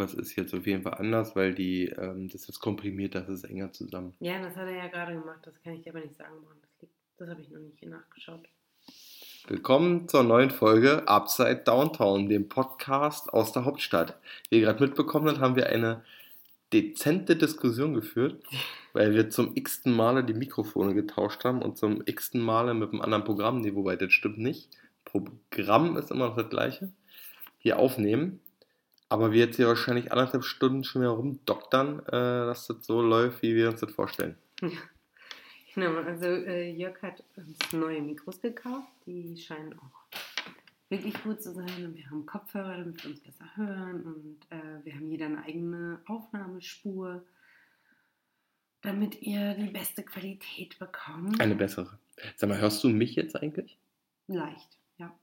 Irgendwas ist jetzt auf jeden Fall anders, weil die, ähm, das ist komprimiert, das ist enger zusammen. Ja, das hat er ja gerade gemacht. Das kann ich aber nicht sagen, woran das liegt. Das habe ich noch nicht nachgeschaut. Willkommen zur neuen Folge Upside Downtown, dem Podcast aus der Hauptstadt. Wie ihr gerade mitbekommen habt, haben wir eine dezente Diskussion geführt, weil wir zum x-ten Male die Mikrofone getauscht haben und zum x-ten Male mit einem anderen Programm, nee, wobei das stimmt nicht. Programm ist immer noch das gleiche. Hier aufnehmen. Aber wir jetzt hier wahrscheinlich anderthalb Stunden schon wieder rumdoktern, äh, dass das so läuft, wie wir uns das vorstellen. Genau, also äh, Jörg hat uns neue Mikros gekauft. Die scheinen auch wirklich gut zu sein. Und wir haben Kopfhörer, damit wir uns besser hören. Und äh, wir haben jeder eine eigene Aufnahmespur, damit ihr die beste Qualität bekommt. Eine bessere. Sag mal, hörst du mich jetzt eigentlich? Leicht, ja.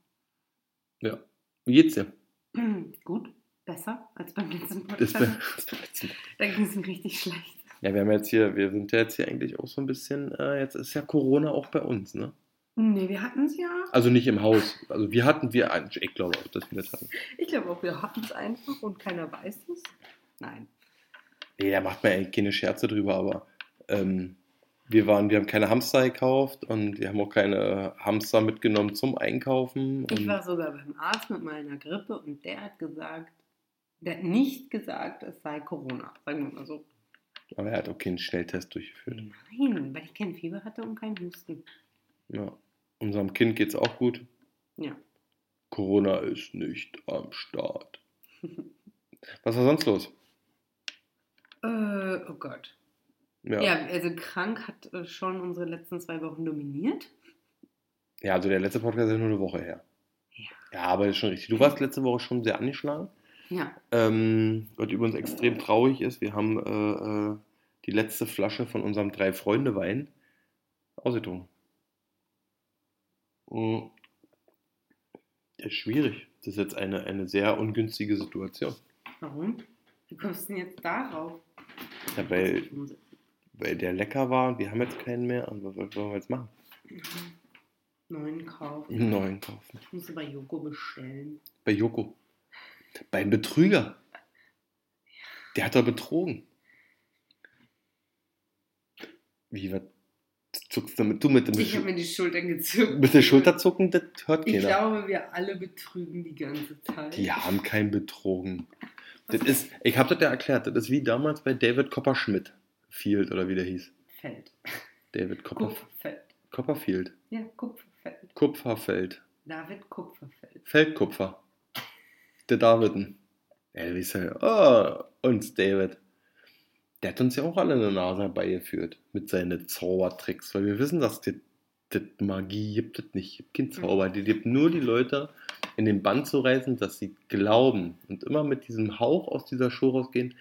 Ja. Wie geht's dir? Gut, besser als beim letzten Das Podcast. be- Da ging es mir richtig schlecht. ja, wir haben jetzt hier, wir sind ja jetzt hier eigentlich auch so ein bisschen, äh, jetzt ist ja Corona auch bei uns, ne? Nee, wir hatten es ja. Also nicht im Haus. Also wir hatten wir eigentlich, ich glaube auch, dass wir das hatten. Ich glaube auch, wir hatten es einfach und keiner weiß es. Nein. Nee, da macht man eigentlich keine Scherze drüber, aber ähm, wir waren, wir haben keine Hamster gekauft und wir haben auch keine Hamster mitgenommen zum Einkaufen. Ich war sogar beim Arzt mit meiner Grippe und der hat gesagt, der hat nicht gesagt, es sei Corona. Sagen wir mal so. aber er hat auch keinen Schnelltest durchgeführt. Nein, weil ich kein Fieber hatte und keinen Husten. Ja. Unserem Kind geht's auch gut. Ja. Corona ist nicht am Start. Was war sonst los? Äh, oh Gott. Ja. Ja, also krank hat äh, schon unsere letzten zwei Wochen dominiert. ja, also der letzte Podcast ist ja nur eine Woche her. Ja. Ja, aber ist schon richtig. Du warst letzte Woche schon sehr angeschlagen. Ja. Ähm, was übrigens extrem traurig ist, wir haben äh, äh, die letzte Flasche von unserem Drei-Freunde-Wein ausgetrunken. Mhm. Das ist schwierig. Das ist jetzt eine, eine sehr ungünstige Situation. Warum? Wie kommst du denn jetzt darauf? Ja, weil, weil der lecker war und wir haben jetzt keinen mehr. Und was wollen wir jetzt machen? Neuen kaufen. Neuen kaufen. Ich musste bei Joko bestellen. Bei Joko. Beim Betrüger. Der hat doch betrogen. Wie, was zuckst du mit, du mit dem Ich habe mir die Schultern gezogen. Mit der Schulterzucken, das hört Ich keiner. glaube, wir alle betrügen die ganze Zeit. Die haben keinen betrogen. Das ist, ich habe das ja erklärt, das ist wie damals bei David Copperschmidt. Field oder wie der hieß. Feld. David Copper, Kupferfeld. Copperfield. Ja, Kupferfeld. Kupferfeld. David Kupferfeld. Feldkupfer. Der Daviden. Ja, wie ist er? Oh, uns David. Der hat uns ja auch alle eine Nase herbeigeführt mit seinen Zaubertricks, weil wir wissen, dass das das Magie gibt es nicht, gibt keinen Zauber. Die gibt nur die Leute in den Bann zu reißen, dass sie glauben und immer mit diesem Hauch aus dieser Show rausgehen.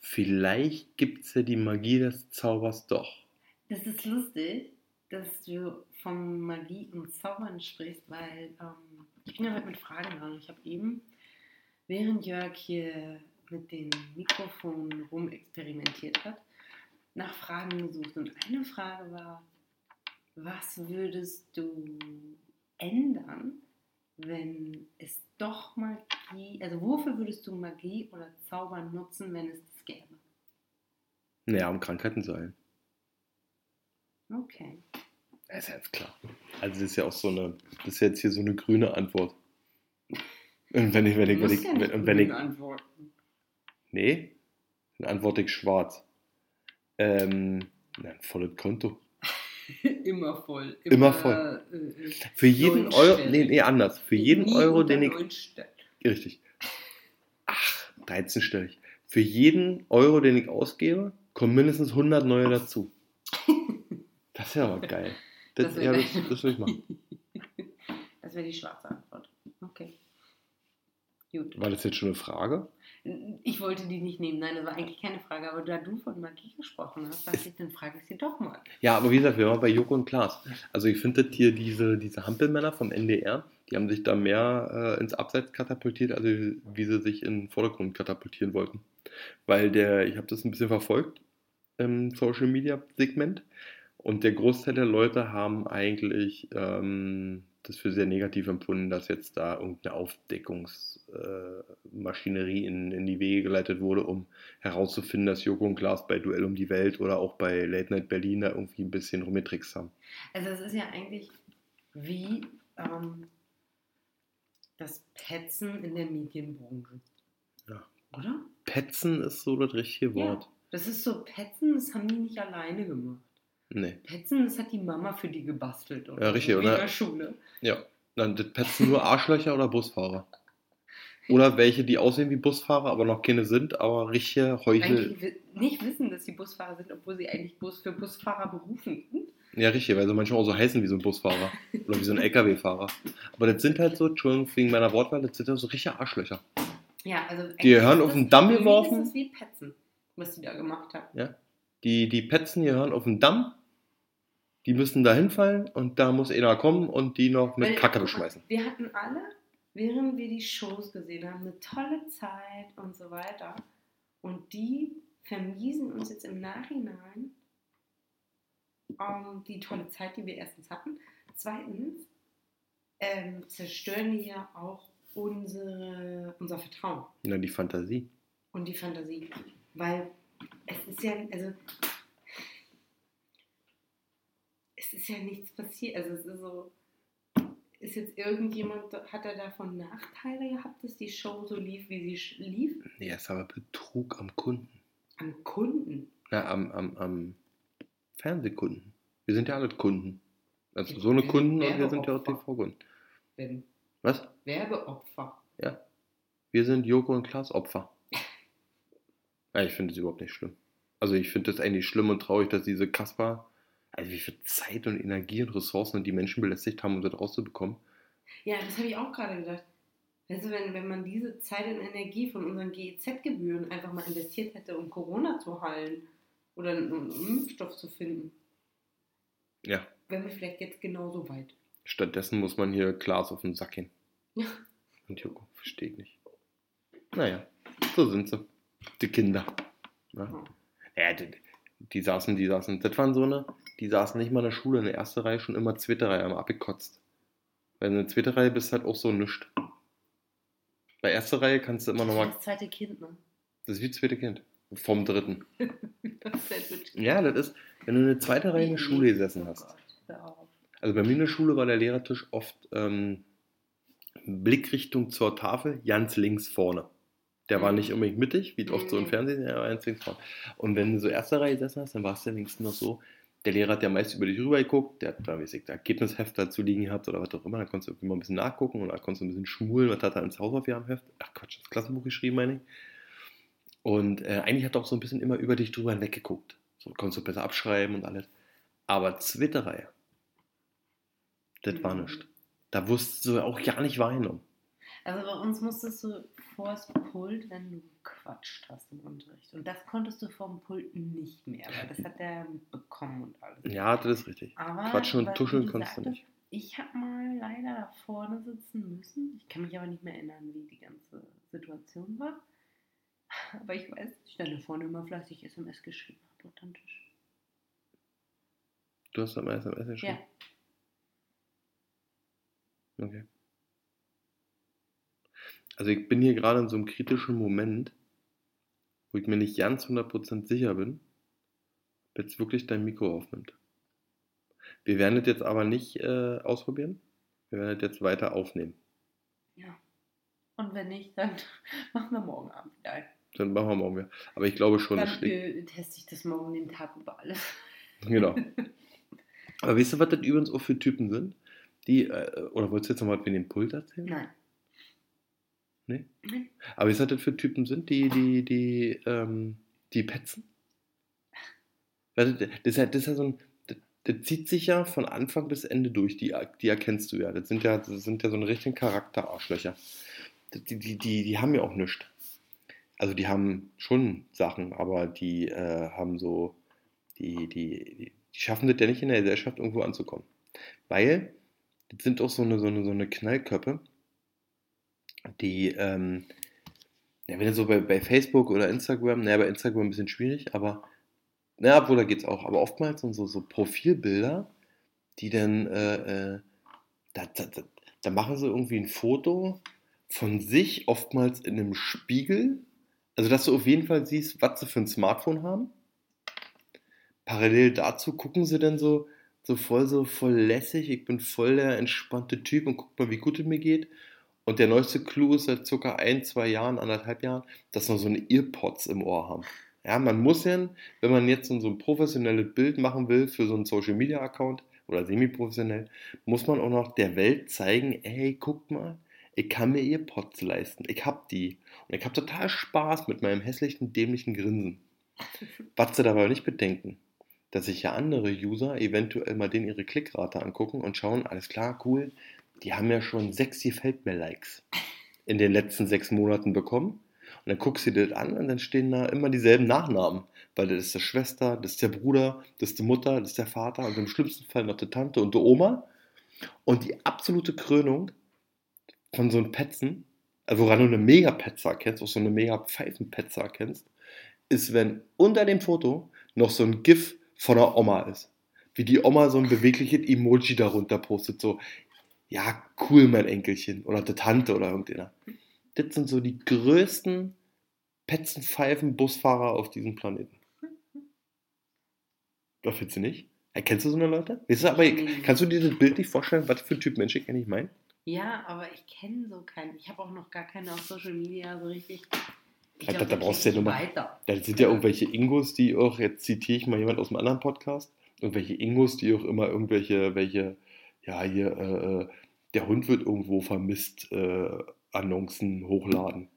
Vielleicht gibt es ja die Magie des Zaubers doch. Das ist lustig, dass du von Magie und Zaubern sprichst, weil ähm, ich bin ja heute mit Fragen dran. Ich habe eben, während Jörg hier mit den Mikrofonen rumexperimentiert hat, nach Fragen gesucht. Und eine Frage war, was würdest du ändern, wenn es doch Magie, also wofür würdest du Magie oder Zauber nutzen, wenn es das gäbe? Naja, um Krankheiten zu heilen. Okay. Das ist ja jetzt klar. Also das ist ja auch so eine, das ist jetzt hier so eine grüne Antwort. Und wenn ich, wenn ich, wenn ich, wenn, wenn ich, antworten. nee, dann antworte ich schwarz. Ähm, na, volles Konto. Immer voll. Immer voll. Äh, äh, Für jeden. Euro, nee, nee, anders. Für jeden nie Euro, den ich, richtig. Ach, 13 stellig. Für jeden Euro, den ich ausgebe, kommen mindestens 100 neue dazu. Das ist ja aber geil. Das, Das ja, das, das will ich machen. Das wäre die schwarze Antwort. Okay. Gut. War das jetzt schon eine Frage? Ich wollte die nicht nehmen. Nein, das war eigentlich keine Frage. Aber da du von Magie gesprochen hast, dachte ich, dann frage ich sie doch mal. Ja, aber wie gesagt, wir waren bei Joko und Klaas. Also ich finde hier diese, diese Hampelmänner vom NDR, die haben sich da mehr äh, ins Abseits katapultiert, also wie sie sich in den Vordergrund katapultieren wollten. Weil der, ich habe das ein bisschen verfolgt im Social Media Segment Und der Großteil der Leute haben eigentlich ähm, das für sehr negativ empfunden, dass jetzt da irgendeine Aufdeckungsmaschinerie äh, in, in die Wege geleitet wurde, um herauszufinden, dass Joko und Klaas bei Duell um die Welt oder auch bei Late Night Berlin da irgendwie ein bisschen rumgetrickst haben. Also es ist ja eigentlich wie ähm, das Petzen in der Medienbranche. Ja. Oder? Petzen ist so das richtige Wort. Ja, das ist so, Petzen, das haben die nicht alleine gemacht. Nee. Petzen, das hat die Mama für die gebastelt. Oder Ja, richtig, oder? In der Schule. Ja. Dann das petzen nur Arschlöcher oder Busfahrer. Oder welche, die aussehen wie Busfahrer, aber noch keine sind, aber richtige Heuchel. Eigentlich nicht wissen, dass sie Busfahrer sind, obwohl sie eigentlich Bus für Busfahrer berufen sind. Ja, richtig, weil sie manchmal auch so heißen wie so ein Busfahrer. oder wie so ein LKW-Fahrer. Aber das sind halt so, Entschuldigung wegen meiner Wortwahl, das sind ja so richtige Arschlöcher. Ja, also Die hören ist auf den Damm geworfen. ist das wie Petzen, was die da gemacht haben. Die, die Petzen hier hören auf den Damm, die müssen da hinfallen und da muss einer kommen und die noch mit Weil, Kacke beschmeißen. Wir hatten alle, während wir die Shows gesehen haben, eine tolle Zeit und so weiter. Und die vermiesen uns jetzt im Nachhinein ähm, die tolle Zeit, die wir erstens hatten. Zweitens ähm, zerstören die ja auch unsere, unser Vertrauen Na, die Fantasie. und die Fantasie. Weil es ist ja, also es ist ja nichts passiert. Also es ist so, ist jetzt irgendjemand, hat er davon Nachteile gehabt, dass die Show so lief, wie sie lief? Nee, ist aber Betrug am Kunden. Am Kunden. Na, am, am, am Fernsehkunden. Wir sind ja alle Kunden. Also Ja, so eine Kunden und wir sind ja auch. TV-Kunden. Wenn Was? Werbeopfer. Wir sind Joko und Klaas Opfer. Ja, ich finde es überhaupt nicht schlimm. Also ich finde es eigentlich schlimm und traurig, dass diese Kasper, also wie viel Zeit und Energie und Ressourcen die Menschen belästigt haben, um das rauszubekommen. Ja, das habe ich auch gerade gedacht. Also wenn, wenn man diese Zeit und Energie von unseren GEZ-Gebühren einfach mal investiert hätte, um Corona zu heilen oder einen, Impfstoff zu finden, Ja. wären wir vielleicht jetzt genauso weit. Stattdessen muss man hier Klaas auf den Sack gehen. Ja. Und Joko, verstehe ich nicht. Naja, so sind sie. Die Kinder. Ne? Ja, die, die saßen, die saßen, das waren so eine, die saßen nicht mal in der Schule, in der ersten Reihe schon immer zweite Reihe, haben abgekotzt. Weil in der zweiten Reihe bist du halt auch so nischt. Bei erster Reihe kannst du immer Das ist nochmal, das zweite Kind, ne? das ist wie das zweite Kind. Vom dritten. Das Sandwich. Ja, das ist, wenn du in der zweiten Reihe in der Schule gesessen Oh hast. Auf. Also bei mir in der Schule war der Lehrertisch oft ähm, Blickrichtung zur Tafel, ganz links vorne. Der war nicht unbedingt mittig, wie oft so im. Fernsehen, er war ganz links vorne. Und wenn du so erste Reihe gesessen hast, dann war es ja wenigstens noch so, der Lehrer hat ja meist über dich rüber geguckt, der hat da, weiß ich, der Ergebnisheft dazu liegen gehabt oder was auch immer, da konntest du mal ein bisschen nachgucken oder konntest du ein bisschen schmulen, was hat er ins Hausaufgabenheft, ach Quatsch, das Klassenbuch geschrieben, meine ich. Und äh, eigentlich hat er auch so ein bisschen immer über dich drüber hinweg geguckt. So konntest du besser abschreiben und alles. Aber zweite Reihe, das war Mhm. nichts. Da wusstest du auch gar nicht wahrgenommen. Also bei uns musstest du vors Pult, wenn du gequatscht hast im Unterricht. Und das konntest du vom Pult nicht mehr, weil das hat er mitbekommen und alles. Ja, das ist richtig. Aber, Quatschen und tuscheln konntest du nicht. Ich habe mal leider da vorne sitzen müssen. Ich kann mich aber nicht mehr erinnern, wie die ganze Situation war. Aber ich weiß, ich stand da vorne immer fleißig SMS geschrieben habe unter den Tisch. Du hast am SMS geschrieben? Ja. Okay. Also ich bin hier gerade in so einem kritischen Moment, wo ich mir nicht ganz 100% sicher bin, ob jetzt wirklich dein Mikro aufnimmt. Wir werden das jetzt aber nicht äh, ausprobieren. Wir werden das jetzt weiter aufnehmen. Ja. Und wenn nicht, dann machen wir morgen Abend wieder ein. Dann machen wir morgen wieder. Aber ich glaube schon, Dann schlägt. äh, teste ich das morgen den Tag über alles. Genau. Aber weißt du, was das übrigens auch für Typen sind? Die, äh, oder wolltest du jetzt nochmal was mit dem Pult erzählen? Nein. Nee? Nee. Aber du, was das für Typen sind, die, die, die, ähm, die petzen? Das ist ja, das ist ja so ein, das, das zieht sich ja von Anfang bis Ende durch, die, die erkennst du ja. Das sind ja, das sind ja so eine richtigen Charakterarschlöcher. Die, die, die, die haben ja auch nichts. Also die haben schon Sachen, aber die äh, haben so, die, die, die, die schaffen das ja nicht in der Gesellschaft irgendwo anzukommen. Weil, das sind auch so eine, so eine, so eine Knallköppe, die, ähm, ja, wenn du so bei, bei Facebook oder Instagram, naja, bei Instagram ein bisschen schwierig, aber Ja, obwohl da geht's auch. Aber oftmals sind so, so Profilbilder, die dann, äh, äh, da, da, da, da machen sie irgendwie ein Foto von sich, oftmals in einem Spiegel. Also, dass du auf jeden Fall siehst, was sie für ein Smartphone haben. Parallel dazu gucken sie dann so, so voll, so voll lässig. Ich bin voll der entspannte Typ und guck mal, wie gut es mir geht. Und der neueste Clou ist seit circa ein, zwei Jahren, anderthalb Jahren, dass wir so eine Earpods im Ohr haben. Ja, man muss ja, wenn man jetzt so ein professionelles Bild machen will für so einen Social Media Account oder semi-professionell, muss man auch noch der Welt zeigen, ey, guck mal, ich kann mir Earpods leisten. Ich hab die. Und ich hab total Spaß mit meinem hässlichen, dämlichen Grinsen. Was sie dabei nicht bedenken, dass sich ja andere User eventuell mal den ihre Klickrate angucken und schauen, alles klar, cool, die haben ja schon sechs gefällt mir Likes in den letzten sechs Monaten bekommen. Und dann guckst du dir das an und dann stehen da immer dieselben Nachnamen. Weil das ist der Schwester, das ist der Bruder, das ist die Mutter, das ist der Vater und im schlimmsten Fall noch die Tante und die Oma. Und die absolute Krönung von so einem Petzen, also woran du eine Mega-Petzer kennst, auch so eine Mega-Pfeifen-Petzer kennst, ist, wenn unter dem Foto noch so ein GIF von der Oma ist. Wie die Oma so ein bewegliches Emoji darunter postet, so, ja, cool, mein Enkelchen. Oder der Tante oder irgendeiner. Das sind so die größten Petzenpfeifen-Busfahrer auf diesem Planeten. Was findest du nicht? Erkennst du so eine Leute? Weißt du, aber kannst du dir das Bild nicht vorstellen, was für ein Typ Mensch ich eigentlich meine? Ja, aber ich kenne so keinen. Ich habe auch noch gar keine auf Social Media so richtig. Ich glaub, da, brauchst du ja krieg nur ich mal. weiter. Da sind ja irgendwelche Ingos, die auch, jetzt zitiere ich mal jemand aus einem anderen Podcast, irgendwelche Ingos, die auch immer irgendwelche, welche, ja, hier, äh, äh, der Hund wird irgendwo vermisst, äh, Annoncen hochladen.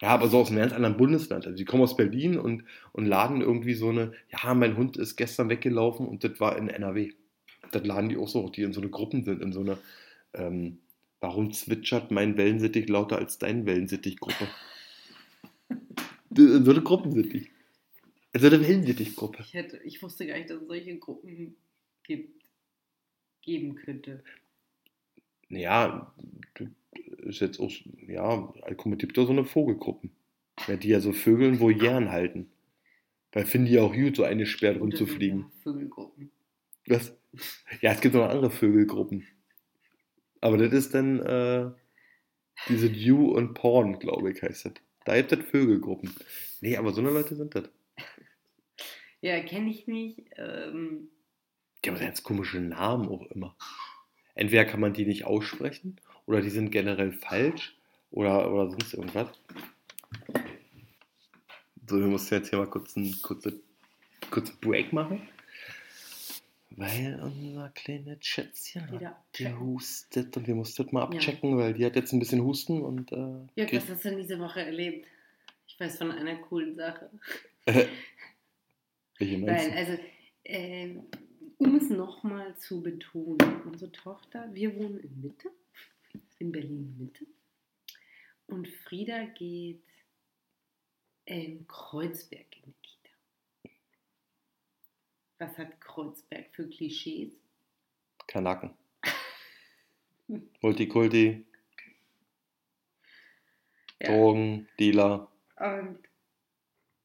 Ja, aber so aus einem ganz anderen Bundesland. Also die kommen aus Berlin und, und laden irgendwie so eine, ja, mein Hund ist gestern weggelaufen und das war in NRW. Das laden die auch so, die in so eine Gruppen sind, in so eine, ähm, warum zwitschert mein Wellensittich lauter als dein Wellensittich-Gruppe? in so eine Gruppen sind die. In so eine Wellensittich-Gruppe. Ich, hätte, ich wusste gar nicht, dass es solche Gruppen gibt, geben könnte. Ja, ist jetzt auch, ja, guck gibt doch so eine Vogelgruppen. Ja, die ja so Vögeln Volieren halten. Weil finden die auch gut, so eine so rumzufliegen. Vögelgruppen. Was? Ja, es gibt noch andere Vögelgruppen. Aber das ist dann äh, diese You und Porn, glaube ich, heißt das. Da gibt es Vögelgruppen. Nee, aber so eine Leute sind das. Ja, kenne ich nicht. Ähm, Die haben ganz komische Namen auch immer. Entweder kann man die nicht aussprechen oder die sind generell falsch oder, oder sonst irgendwas. So, wir mussten jetzt hier mal kurz einen kurzen, kurzen Break machen. Weil unser kleines Schätzchen hat gehustet und wir mussten das mal Ja. abchecken, weil die hat jetzt ein bisschen Husten und äh, ja, kriegt- was hast du denn diese Woche erlebt? Ich weiß von einer coolen Sache. welche meinst du? also, ähm, um es nochmal zu betonen, unsere Tochter, wir wohnen in Mitte, in Berlin Mitte. Und Frieda geht in Kreuzberg in die Kita. Was hat Kreuzberg für Klischees? Kanaken. Multikulti, Ja. Drogen, Dealer. Und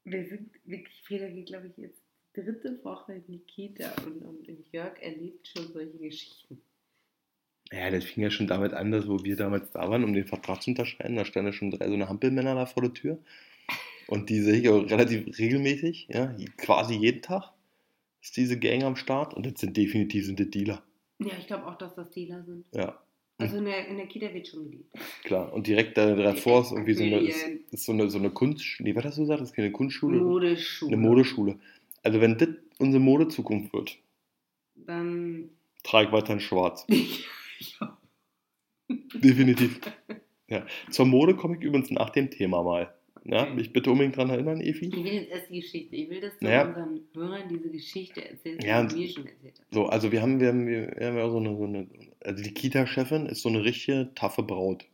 wir sind wirklich, Frieda geht, glaube ich, jetzt dritte Woche in die Kita und, und Jörg erlebt schon solche Geschichten. Ja, das fing ja schon damit an, dass wo wir damals da waren, um den Vertrag zu unterschreiben, da standen ja schon drei so eine Hampelmänner da vor der Tür. Und die sehe ich auch relativ regelmäßig, ja, quasi jeden Tag ist diese Gang am Start und das sind definitiv sind die Dealer. Ja, ich glaube auch, dass das Dealer sind. Ja, Also in der, in der Kita wird schon geliebt. klar. Und direkt da davor ist irgendwie so eine, ist, ist so eine, so eine Kunst, nee, was hast du gesagt? Das ist keine Kunstschule? Modeschule. Eine Modeschule. Also wenn das unsere Modezukunft wird, Dann. trage ich weiterhin schwarz. ja. Definitiv. Ja. Zur Mode komme ich übrigens nach dem Thema mal. Ja, Okay. mich bitte unbedingt dran erinnern, Evi. Ich will jetzt erst die Geschichte. Ich will, dass du Naja. unseren Hörern diese Geschichte erzählst, Ja, die du mir schon erzählt hast. So, also wir haben, wir haben, wir haben ja so eine, so eine, also die Kita-Chefin ist so eine richtige taffe Braut.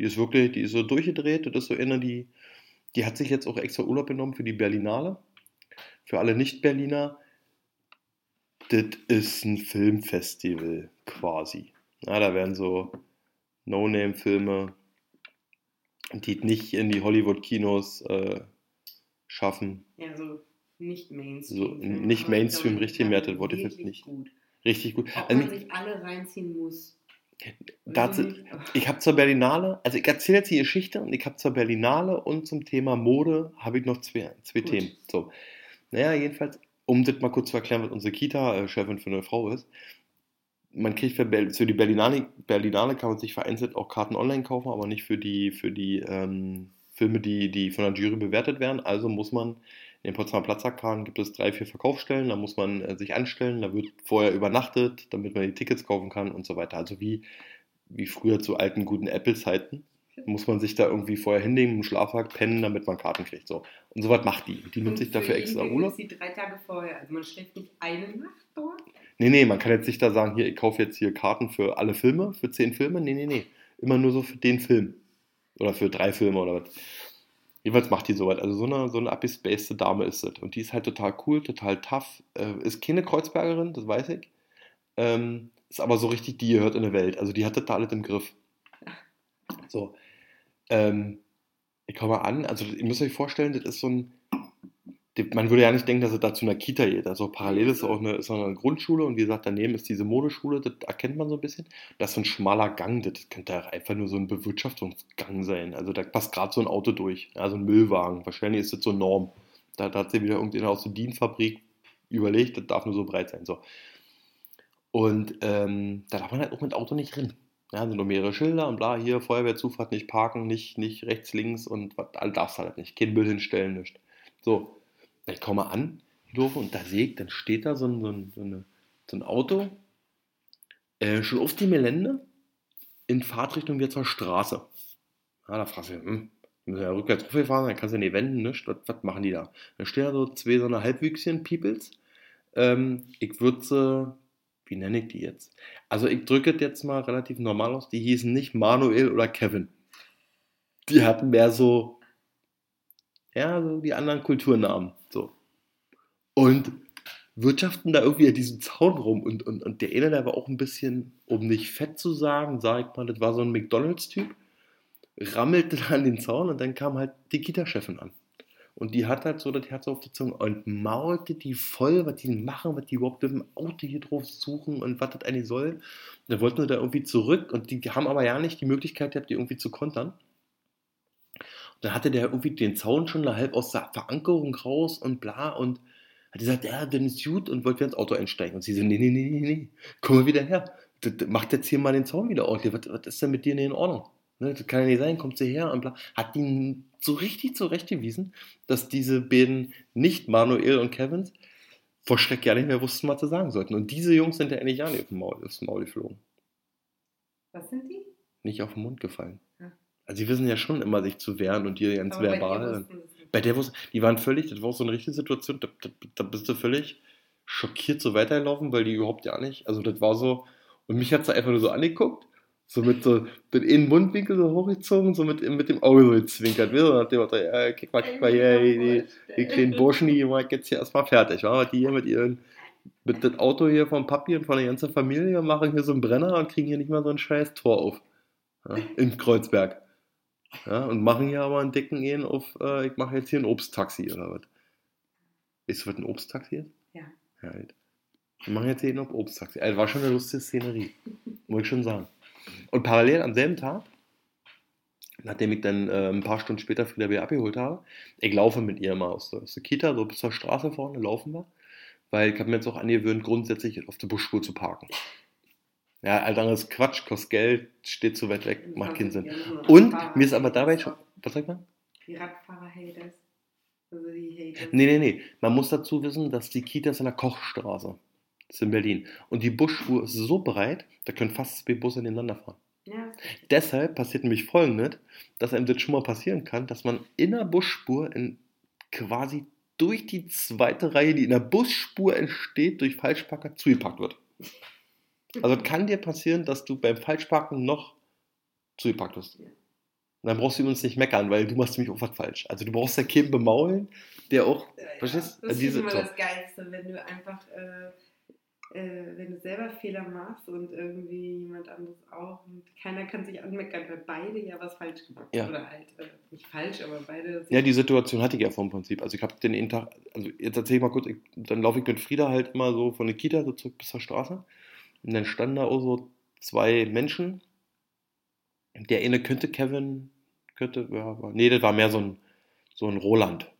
Die ist wirklich, die ist so durchgedreht, das ist so einer, die, die hat sich jetzt auch extra Urlaub genommen für die Berlinale. Für alle Nicht-Berliner, das ist ein Filmfestival quasi. Ja, da werden so No-Name-Filme, die nicht in die Hollywood-Kinos äh, schaffen, Ja, so nicht so Mainstream. nicht Mainstream, richtig mehr, das Wort jetzt wirklich nicht. Gut. Richtig gut. Ob Also, man sich alle reinziehen muss. dazu, ich ich habe zur Berlinale, also ich erzähle jetzt die Geschichte und ich habe zur Berlinale und zum Thema Mode habe ich noch zwei, zwei Gut. Themen. So. Naja, jedenfalls, um das mal kurz zu erklären, was unsere Kita-Chefin für eine Frau ist. Man kriegt für, Ber- für die Berlinale, Berlinale kann man sich vereinzelt auch Karten online kaufen, aber nicht für die, für die ähm, Filme, die, die von der Jury bewertet werden. Also muss man in den Potsdamer Platzarkaden gibt es drei, vier Verkaufsstellen, da muss man äh, sich anstellen, da wird vorher übernachtet, damit man die Tickets kaufen kann und so weiter. Also wie, wie früher zu alten guten Apple-Zeiten muss man sich da irgendwie vorher hinlegen, im Schlafsack pennen, damit man Karten kriegt. So. Und sowas macht die. Die nimmt sich für dafür extra Urlaub. es Die drei Tage vorher. Also man schläft nicht eine Nacht dort. Nee, nee, man kann jetzt nicht da sagen, hier, ich kaufe jetzt hier Karten für alle Filme, für zehn Filme. Nee, nee, nee. Immer nur so für den Film. Oder für drei Filme oder was. Jedenfalls macht die sowas. Also so eine, so eine abgespacede Dame ist das. Und die ist halt total cool, total tough. Äh, ist keine Kreuzbergerin, das weiß ich. Ähm, ist aber so richtig, die gehört in der Welt. Also die hat das da alles im Griff. So. Ähm, ich komme an, also ihr müsst euch vorstellen, das ist so ein, man würde ja nicht denken, dass es da zu einer Kita geht. Also parallel ist auch eine, ist auch eine Grundschule und wie gesagt, daneben ist diese Modeschule, das erkennt man so ein bisschen. Das ist so ein schmaler Gang, das könnte auch einfach nur so ein Bewirtschaftungsgang sein. Also da passt gerade so ein Auto durch, ja, so ein Müllwagen. Wahrscheinlich ist das so Norm. Da, da hat sie wieder irgendjemand aus der DIN-Fabrik überlegt, das darf nur so breit sein. So. Und ähm, da darf man halt auch mit Auto nicht rein. Ja, sind nur mehrere Schilder und bla, hier Feuerwehrzufahrt, nicht parken, nicht, nicht rechts, links und was, all darfst halt nicht. Kein Müll hinstellen, nicht. So, ich komme an, doof, und da sehe ich, dann steht da so ein, so ein, so eine, so ein Auto, äh, schon auf dem Gelände, in Fahrtrichtung wieder zur Straße. Ja, da fragst du, hm, müssen ja rückwärts raufgefahren, dann kannst du nicht wenden, nicht? Was, was machen die da? Da stehen da so zwei so eine Halbwüchschen-Peoples. Ähm, ich würde sie, wie nenne ich die jetzt? Also ich drücke es jetzt mal relativ normal aus, die hießen nicht Manuel oder Kevin. Die hatten mehr so, ja, so die anderen Kulturnamen. So. Und wirtschaften da irgendwie an diesem Zaun rum. Und, und, und der eine, der war auch ein bisschen, um nicht fett zu sagen, sag ich mal, das war so ein McDonalds-Typ, rammelte da an den Zaun und dann kam halt die Kita-Chefin an. Und die hat halt so das Herz auf der Zunge und maulte die voll, was die machen, was die überhaupt mit dem Auto hier drauf suchen und was das eigentlich soll. Und dann wollten sie da irgendwie zurück und die haben aber ja nicht die Möglichkeit gehabt, die irgendwie zu kontern. Und dann hatte der irgendwie den Zaun schon halb aus der Verankerung raus und bla und hat gesagt, ja, dann ist gut und wollte wieder ins Auto einsteigen. Und sie so, nee, nee, nee, nee, nee, komm mal wieder her. Das, macht jetzt hier mal den Zaun wieder ordentlich. Was, was ist denn mit dir in Ordnung? Ne, das kann ja nicht sein, kommt sie her und bla. Hat die so richtig zurechtgewiesen, dass diese beiden nicht Manuel und Kevins vor Schreck ja nicht mehr wussten, was sie sagen sollten. Und diese Jungs sind ja endlich ja nicht auf dem Maul, aufs Maul geflogen. Was sind die? Nicht auf den Mund gefallen. Ja. Also sie wissen ja schon immer, sich zu wehren und ihr ganz Aber verbal. wussten es. Bei der wusste, die waren völlig, das war auch so eine richtige Situation, da, da, da bist du völlig schockiert so weitergelaufen, weil die überhaupt ja nicht, also das war so, und mich hat sie einfach nur so angeguckt, so mit so, den einen Mundwinkel so hochgezogen, so mit, mit dem Auge so gezwinkert, wie so dem Motto, ja, kick mal, kick mal hier, die, die, kleinen Burschen, die machen jetzt hier erstmal fertig, wa? die hier mit ihren, mit dem Auto hier vom Papi und von der ganzen Familie machen hier so einen Brenner und kriegen hier nicht mal so ein scheiß Tor auf, ja, in Kreuzberg. Ja, und machen hier aber einen dicken Ehen auf, äh, ich mache jetzt hier ein Obsttaxi oder was. Weißt du, was ein Obsttaxi ist? Ja. Ja, halt. Wir machen jetzt hier einen Obsttaxi. Also, war schon eine lustige Szenerie. Muss ich schon sagen. Und parallel am selben Tag, nachdem ich dann äh, ein paar Stunden später Frieda wieder abgeholt habe, ich laufe mit ihr mal aus der, aus der Kita, so bis zur Straße vorne, laufen wir. Weil ich habe mir jetzt auch angewöhnt, grundsätzlich auf der Busspur zu parken. Ja, all anderes Quatsch, kostet Geld, steht zu weit weg, macht keinen Sinn. Und mir ist aber dabei schon. Was sagt man? Die Radfahrer haters. Also die Haters. Nee, nee, nee. Man muss dazu wissen, dass die Kita ist an der Kochstraße. Das ist in Berlin. Und die Busspur ist so breit, da können fast zwei Busse nebeneinander fahren. Ja. Deshalb passiert nämlich folgendes, dass einem das schon mal passieren kann, dass man in der Busspur in quasi durch die zweite Reihe, die in der Busspur entsteht, durch Falschparker zugepackt wird. Also es kann dir passieren, dass du beim Falschparken noch zugepackt wirst. Ja. Und dann brauchst du uns nicht meckern, weil du machst nämlich auch was falsch. Also du brauchst ja keinen bemaulen, der auch, Ja, verstehst Das Diese- ist immer das Geilste, wenn du einfach äh, äh, wenn du selber Fehler machst und irgendwie jemand anderes auch und keiner kann sich anmeckern, weil beide ja was falsch gemacht haben. Ja. Oder halt, äh, nicht falsch, aber beide. Ja, die Situation hatte ich ja vom Prinzip. Also ich habe den jeden Tag, also jetzt erzähle ich mal kurz, ich, dann laufe ich mit Frieda halt immer so von der Kita so zurück bis zur Straße. Und dann standen da auch so zwei Menschen. Der eine könnte Kevin, könnte, ja, war, nee, das war mehr so ein, so ein Roland.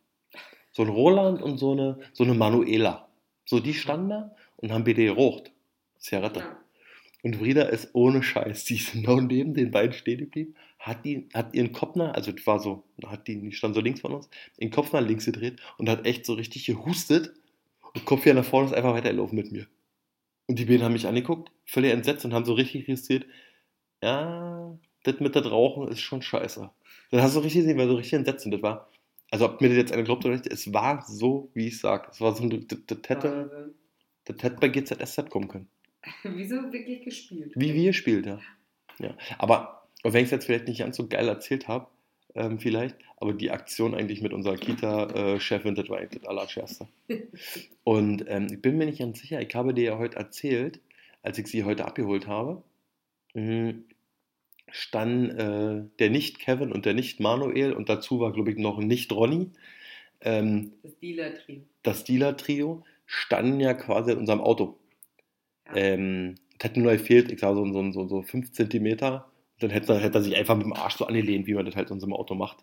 So ein Roland und so eine, so eine Manuela. So, die standen da und haben BD gerocht. Zigarette. Ja. Und Frieda ist ohne Scheiß, die ist genau neben den beiden stehen geblieben, hat, die, hat ihren Kopf nach, also das war so, hat die, die stand so links von uns, den Kopf nach links gedreht und hat echt so richtig gehustet und Kopf hier nach vorne ist einfach weitergelaufen mit mir. Und die beiden haben mich angeguckt, völlig entsetzt und haben so richtig registriert, ja, das mit das Rauchen ist schon scheiße. Dann hast du richtig gesehen, weil so richtig entsetzt sind. Das war, also ob mir das jetzt einer glaubt oder nicht, es war so, wie ich sag. Es war so, das, das, hätte. Das hätte bei GZSZ kommen können. Wieso wirklich gespielt? Wie wir spielt, ja. ja. Aber wenn ich es jetzt vielleicht nicht ganz so geil erzählt habe, ähm, vielleicht, aber die Aktion eigentlich mit unserer Kita-Chefin, das war eigentlich das Allerscherste. Und ähm, ich bin mir nicht ganz sicher, ich habe dir ja heute erzählt, als ich sie heute abgeholt habe, mh, stand äh, der Nicht-Kevin und der Nicht-Manuel und dazu war, glaube ich, noch ein Nicht-Ronny. Ähm, Das Dealer-Trio. das Dealer-Trio standen ja quasi in unserem Auto. Ja. Ähm, das hätte nur gefehlt, ich sag so, so, so, so 5 Zentimeter. Dann hätte, er- hätte er sich einfach mit dem Arsch so angelehnt, wie man das halt in so einem Auto macht.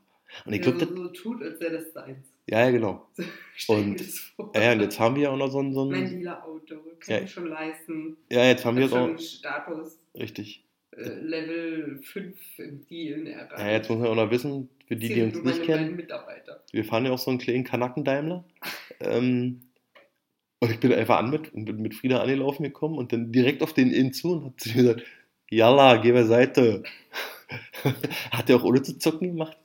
Und ich glaube, so, das. so tut, als wäre das seins. Ja, ja, genau. Und-. Ja, ja, und jetzt haben wir ja auch noch so ein. So Mein ein Dealer-Auto. Kann Ja. ich schon leisten. ja, jetzt haben wir jetzt auch. Status Richtig. äh, Level 5 im Deal erreicht. Ja, jetzt muss man auch noch wissen, für die, die uns nicht kennen, wir fahren ja auch so einen kleinen Kanacken-Daimler. Ähm, und ich bin einfach an mit, und bin mit Frieda angelaufen gekommen und dann direkt auf den Innen zu und hat zu mir gesagt, Jalla, geh beiseite. hat er auch ohne zu zucken gemacht?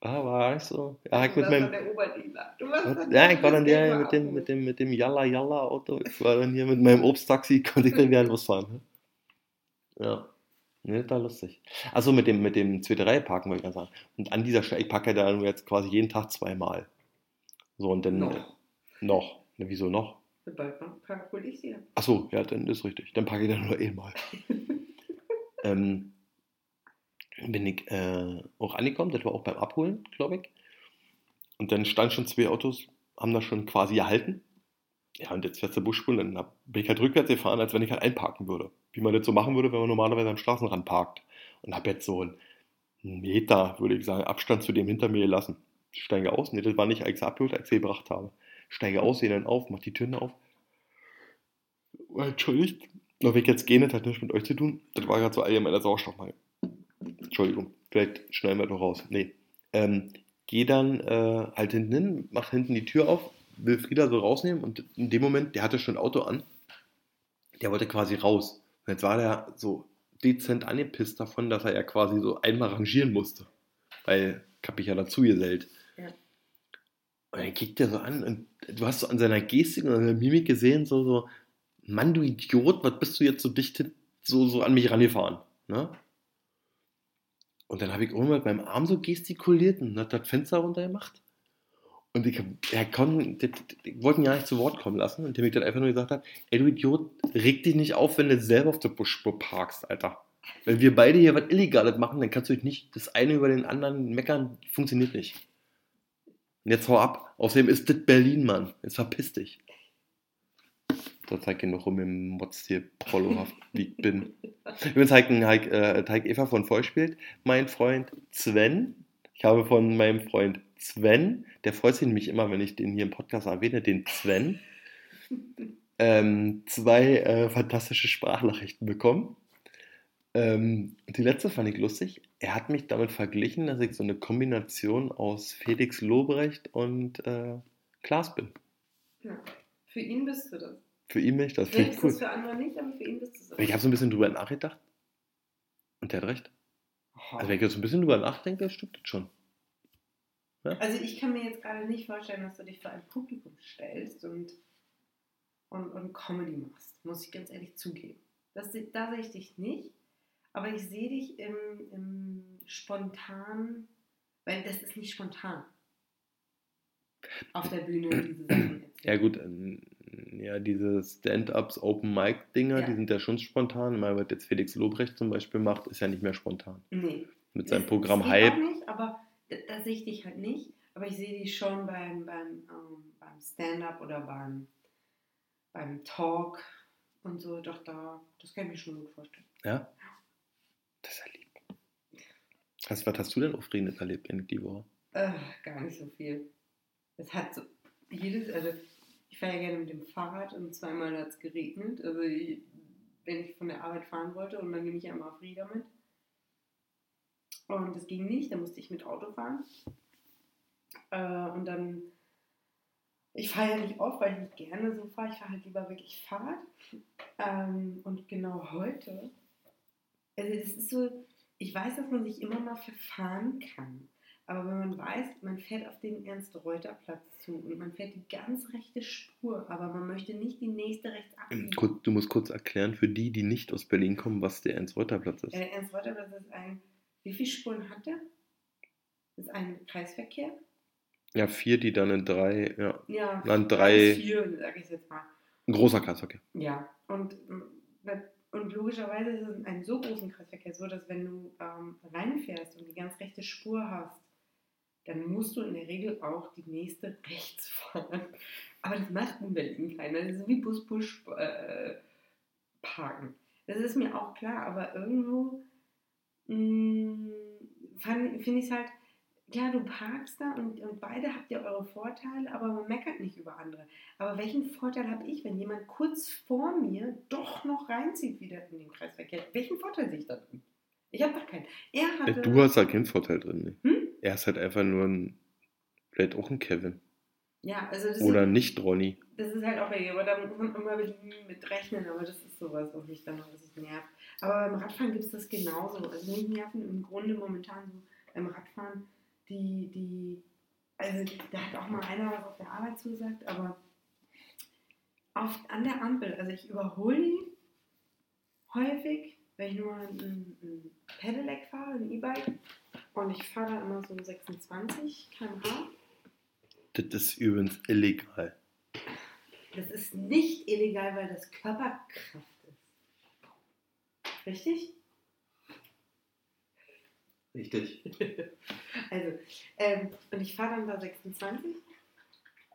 Ah, war nicht so. Ja, ich mit meinem, dann dann ja, ich war dann der mit dem, mit dem, mit dem Jalla Jalla Auto. Ich war dann hier mit meinem Obsttaxi, konnte ich dann wieder losfahren. Ne? Ja. Ne, war lustig. Also mit dem, mit dem 2 parken wollte ich gerade sagen. Und an dieser Stelle, ich packe ja da nur jetzt quasi jeden Tag zweimal. So, und dann. Noch. Noch. Ne, wieso noch? Mit Balkonpark hol ich sie. Achso, ja, dann ist richtig. Dann packe ich dann nur einmal. ähm, bin ich äh, auch angekommen, das war auch beim Abholen, glaube ich. Und dann standen schon zwei Autos, haben das schon quasi gehalten. Ja, und jetzt fährst du Busspuren, dann hab, bin ich halt rückwärts gefahren, als wenn ich halt einparken würde. Wie man das so machen würde, wenn man normalerweise am Straßenrand parkt. Und habe jetzt so einen Meter, würde ich sagen, Abstand zu dem hinter mir gelassen. Steige aus, nee, das war nicht, als ich abgeholt, als ich gebracht habe. Steige aus, sehe dann auf, mach die Türen auf. Oh, Entschuldigt, wenn ich jetzt gehe, das hat nichts mit euch zu tun. Das war gerade so allgemeiner Sauerstoffmangel. Entschuldigung, vielleicht schneiden wir doch raus. Nee. Ähm, geh dann äh, halt hinten hin, mach hinten die Tür auf, will Frieda so rausnehmen und in dem Moment, der hatte schon ein Auto an, der wollte quasi raus. Und jetzt war der so dezent angepisst davon, dass er ja quasi so einmal rangieren musste. Weil mich ja dazu gesellt. Und dann kickt er so an und du hast so an seiner Gestik und an seiner Mimik gesehen, so, so, Mann, du Idiot, was bist du jetzt so dicht so, so an mich rangefahren? Ne? Und dann habe ich irgendwann mit meinem Arm so gestikuliert und hat das Fenster runtergemacht. Und ich, er das- ich wollte ihn ja nicht zu Wort kommen lassen, indem ich dann einfach nur gesagt habe, ey du Idiot, reg dich nicht auf, wenn du selber auf der Buschspur parkst, Alter. Wenn wir beide hier was Illegales machen, dann kannst du dich nicht das eine über den anderen meckern, funktioniert nicht. Und jetzt hau ab. Außerdem ist das Berlin, Mann. Jetzt verpiss dich. Da zeig ich noch rum im Motz hier prollohaft, wie ich bin. Übrigens hat Heik, äh, Teig Eva von Vollspielt, mein Freund Sven. Ich habe von meinem Freund Sven, der freut sich nämlich immer, wenn ich den hier im Podcast erwähne, den Sven, ähm, zwei äh, fantastische Sprachnachrichten bekommen. Ähm, die letzte fand ich lustig. Er hat mich damit verglichen, dass ich so eine Kombination aus Felix Lobrecht und äh, Klaas bin. Ja. Für ihn bist du das. Für ihn bin ich das. Vielleicht ist cool. das für andere nicht, aber für ihn bist du das. Ich habe so ein bisschen drüber nachgedacht. Und der hat recht. Also wenn ich jetzt ein bisschen drüber nachdenke, stimmt das schon. Also ich kann mir jetzt gerade nicht vorstellen, dass du dich vor ein Publikum stellst und, und, und Comedy machst, muss ich ganz ehrlich zugeben. Das, da sehe ich dich nicht, aber ich sehe dich im, im spontan, weil das ist nicht spontan. Auf der Bühne diese Sachen. Ja gut, ähm, Ja, diese Stand-Ups, Open-Mic-Dinger, Ja. die sind ja schon spontan. Mal, was jetzt Felix Lobrecht zum Beispiel macht, ist ja nicht mehr spontan. Nee. Mit seinem Das- Programm das Hype. Nicht, aber da, da sehe ich dich halt nicht. Aber ich sehe dich schon beim, beim, ähm, beim Stand-up oder beim, beim Talk und so. Doch, da, das kann ich mir schon gut vorstellen. Ja? Das ist ja lieb. Was, was hast du denn Aufregendes erlebt in die Woche? Äh, gar nicht so viel. Es hat so jedes, also ich fahre ja gerne mit dem Fahrrad und zweimal hat es geregnet. Also ich, wenn ich von der Arbeit fahren wollte und dann nehme ich immer Frieda mit. Und das ging nicht, da musste ich mit Auto fahren. Äh, und dann, ich fahre ja nicht oft, weil ich nicht gerne so fahre. Ich fahre halt lieber wirklich Fahrrad. Ähm, und genau heute, also es ist so, ich weiß, dass man sich immer mal verfahren kann. Aber wenn man weiß, man fährt auf den Ernst-Reuter-Platz zu und man fährt die ganz rechte Spur, aber man möchte nicht die nächste rechts abbiegen. Kurz- Du musst kurz erklären für die, die nicht aus Berlin kommen, was der Ernst-Reuter-Platz ist. Äh, Ernst-Reuter-Platz ist ein, wie viele Spuren hat der? Das ist ein Kreisverkehr? Ja, vier, die dann in drei, ja, Ja, Dann drei vier, sage ich jetzt mal. ein großer Kreisverkehr. Ja, und, ähm, und logischerweise ist es in einem so großen Kreisverkehr so, dass wenn du ähm, reinfährst und die ganz rechte Spur hast, dann musst du in der Regel auch die nächste rechts fahren. Aber das macht in Berlin keiner. Das ist wie Bus-Push äh. Das ist mir auch klar, aber irgendwo mh, finde ich es halt, klar, du parkst da und, und beide habt ihr eure Vorteile, aber man meckert nicht über andere. Aber welchen Vorteil habe ich, wenn jemand kurz vor mir doch noch reinzieht wieder in den Kreisverkehr? Welchen Vorteil sehe ich da drin? Ich habe doch keinen. Er Äh, hatte. Du hast halt keinen Vorteil drin. Ne? Hm? Er ist halt einfach nur ein, vielleicht auch ein Kevin. ja, also das, Oder ist, nicht Ronny. das ist halt auch okay, aber da muss man immer mit rechnen, aber das ist sowas, was mich dann noch richtig nervt. Aber beim Radfahren gibt es das genauso. Also mich nerven im Grunde momentan so beim Radfahren die, die, also da hat auch mal einer was auf der Arbeit zugesagt, aber auf, an der Ampel, also ich überhole die häufig, wenn ich nur ein, ein Pedelec fahre, ein E-Bike, und ich fahre da immer so 26 km/h. Das ist übrigens illegal. Das ist nicht illegal, weil das Körperkraft ist. Richtig? Richtig. Also, ähm, und ich fahre dann da 26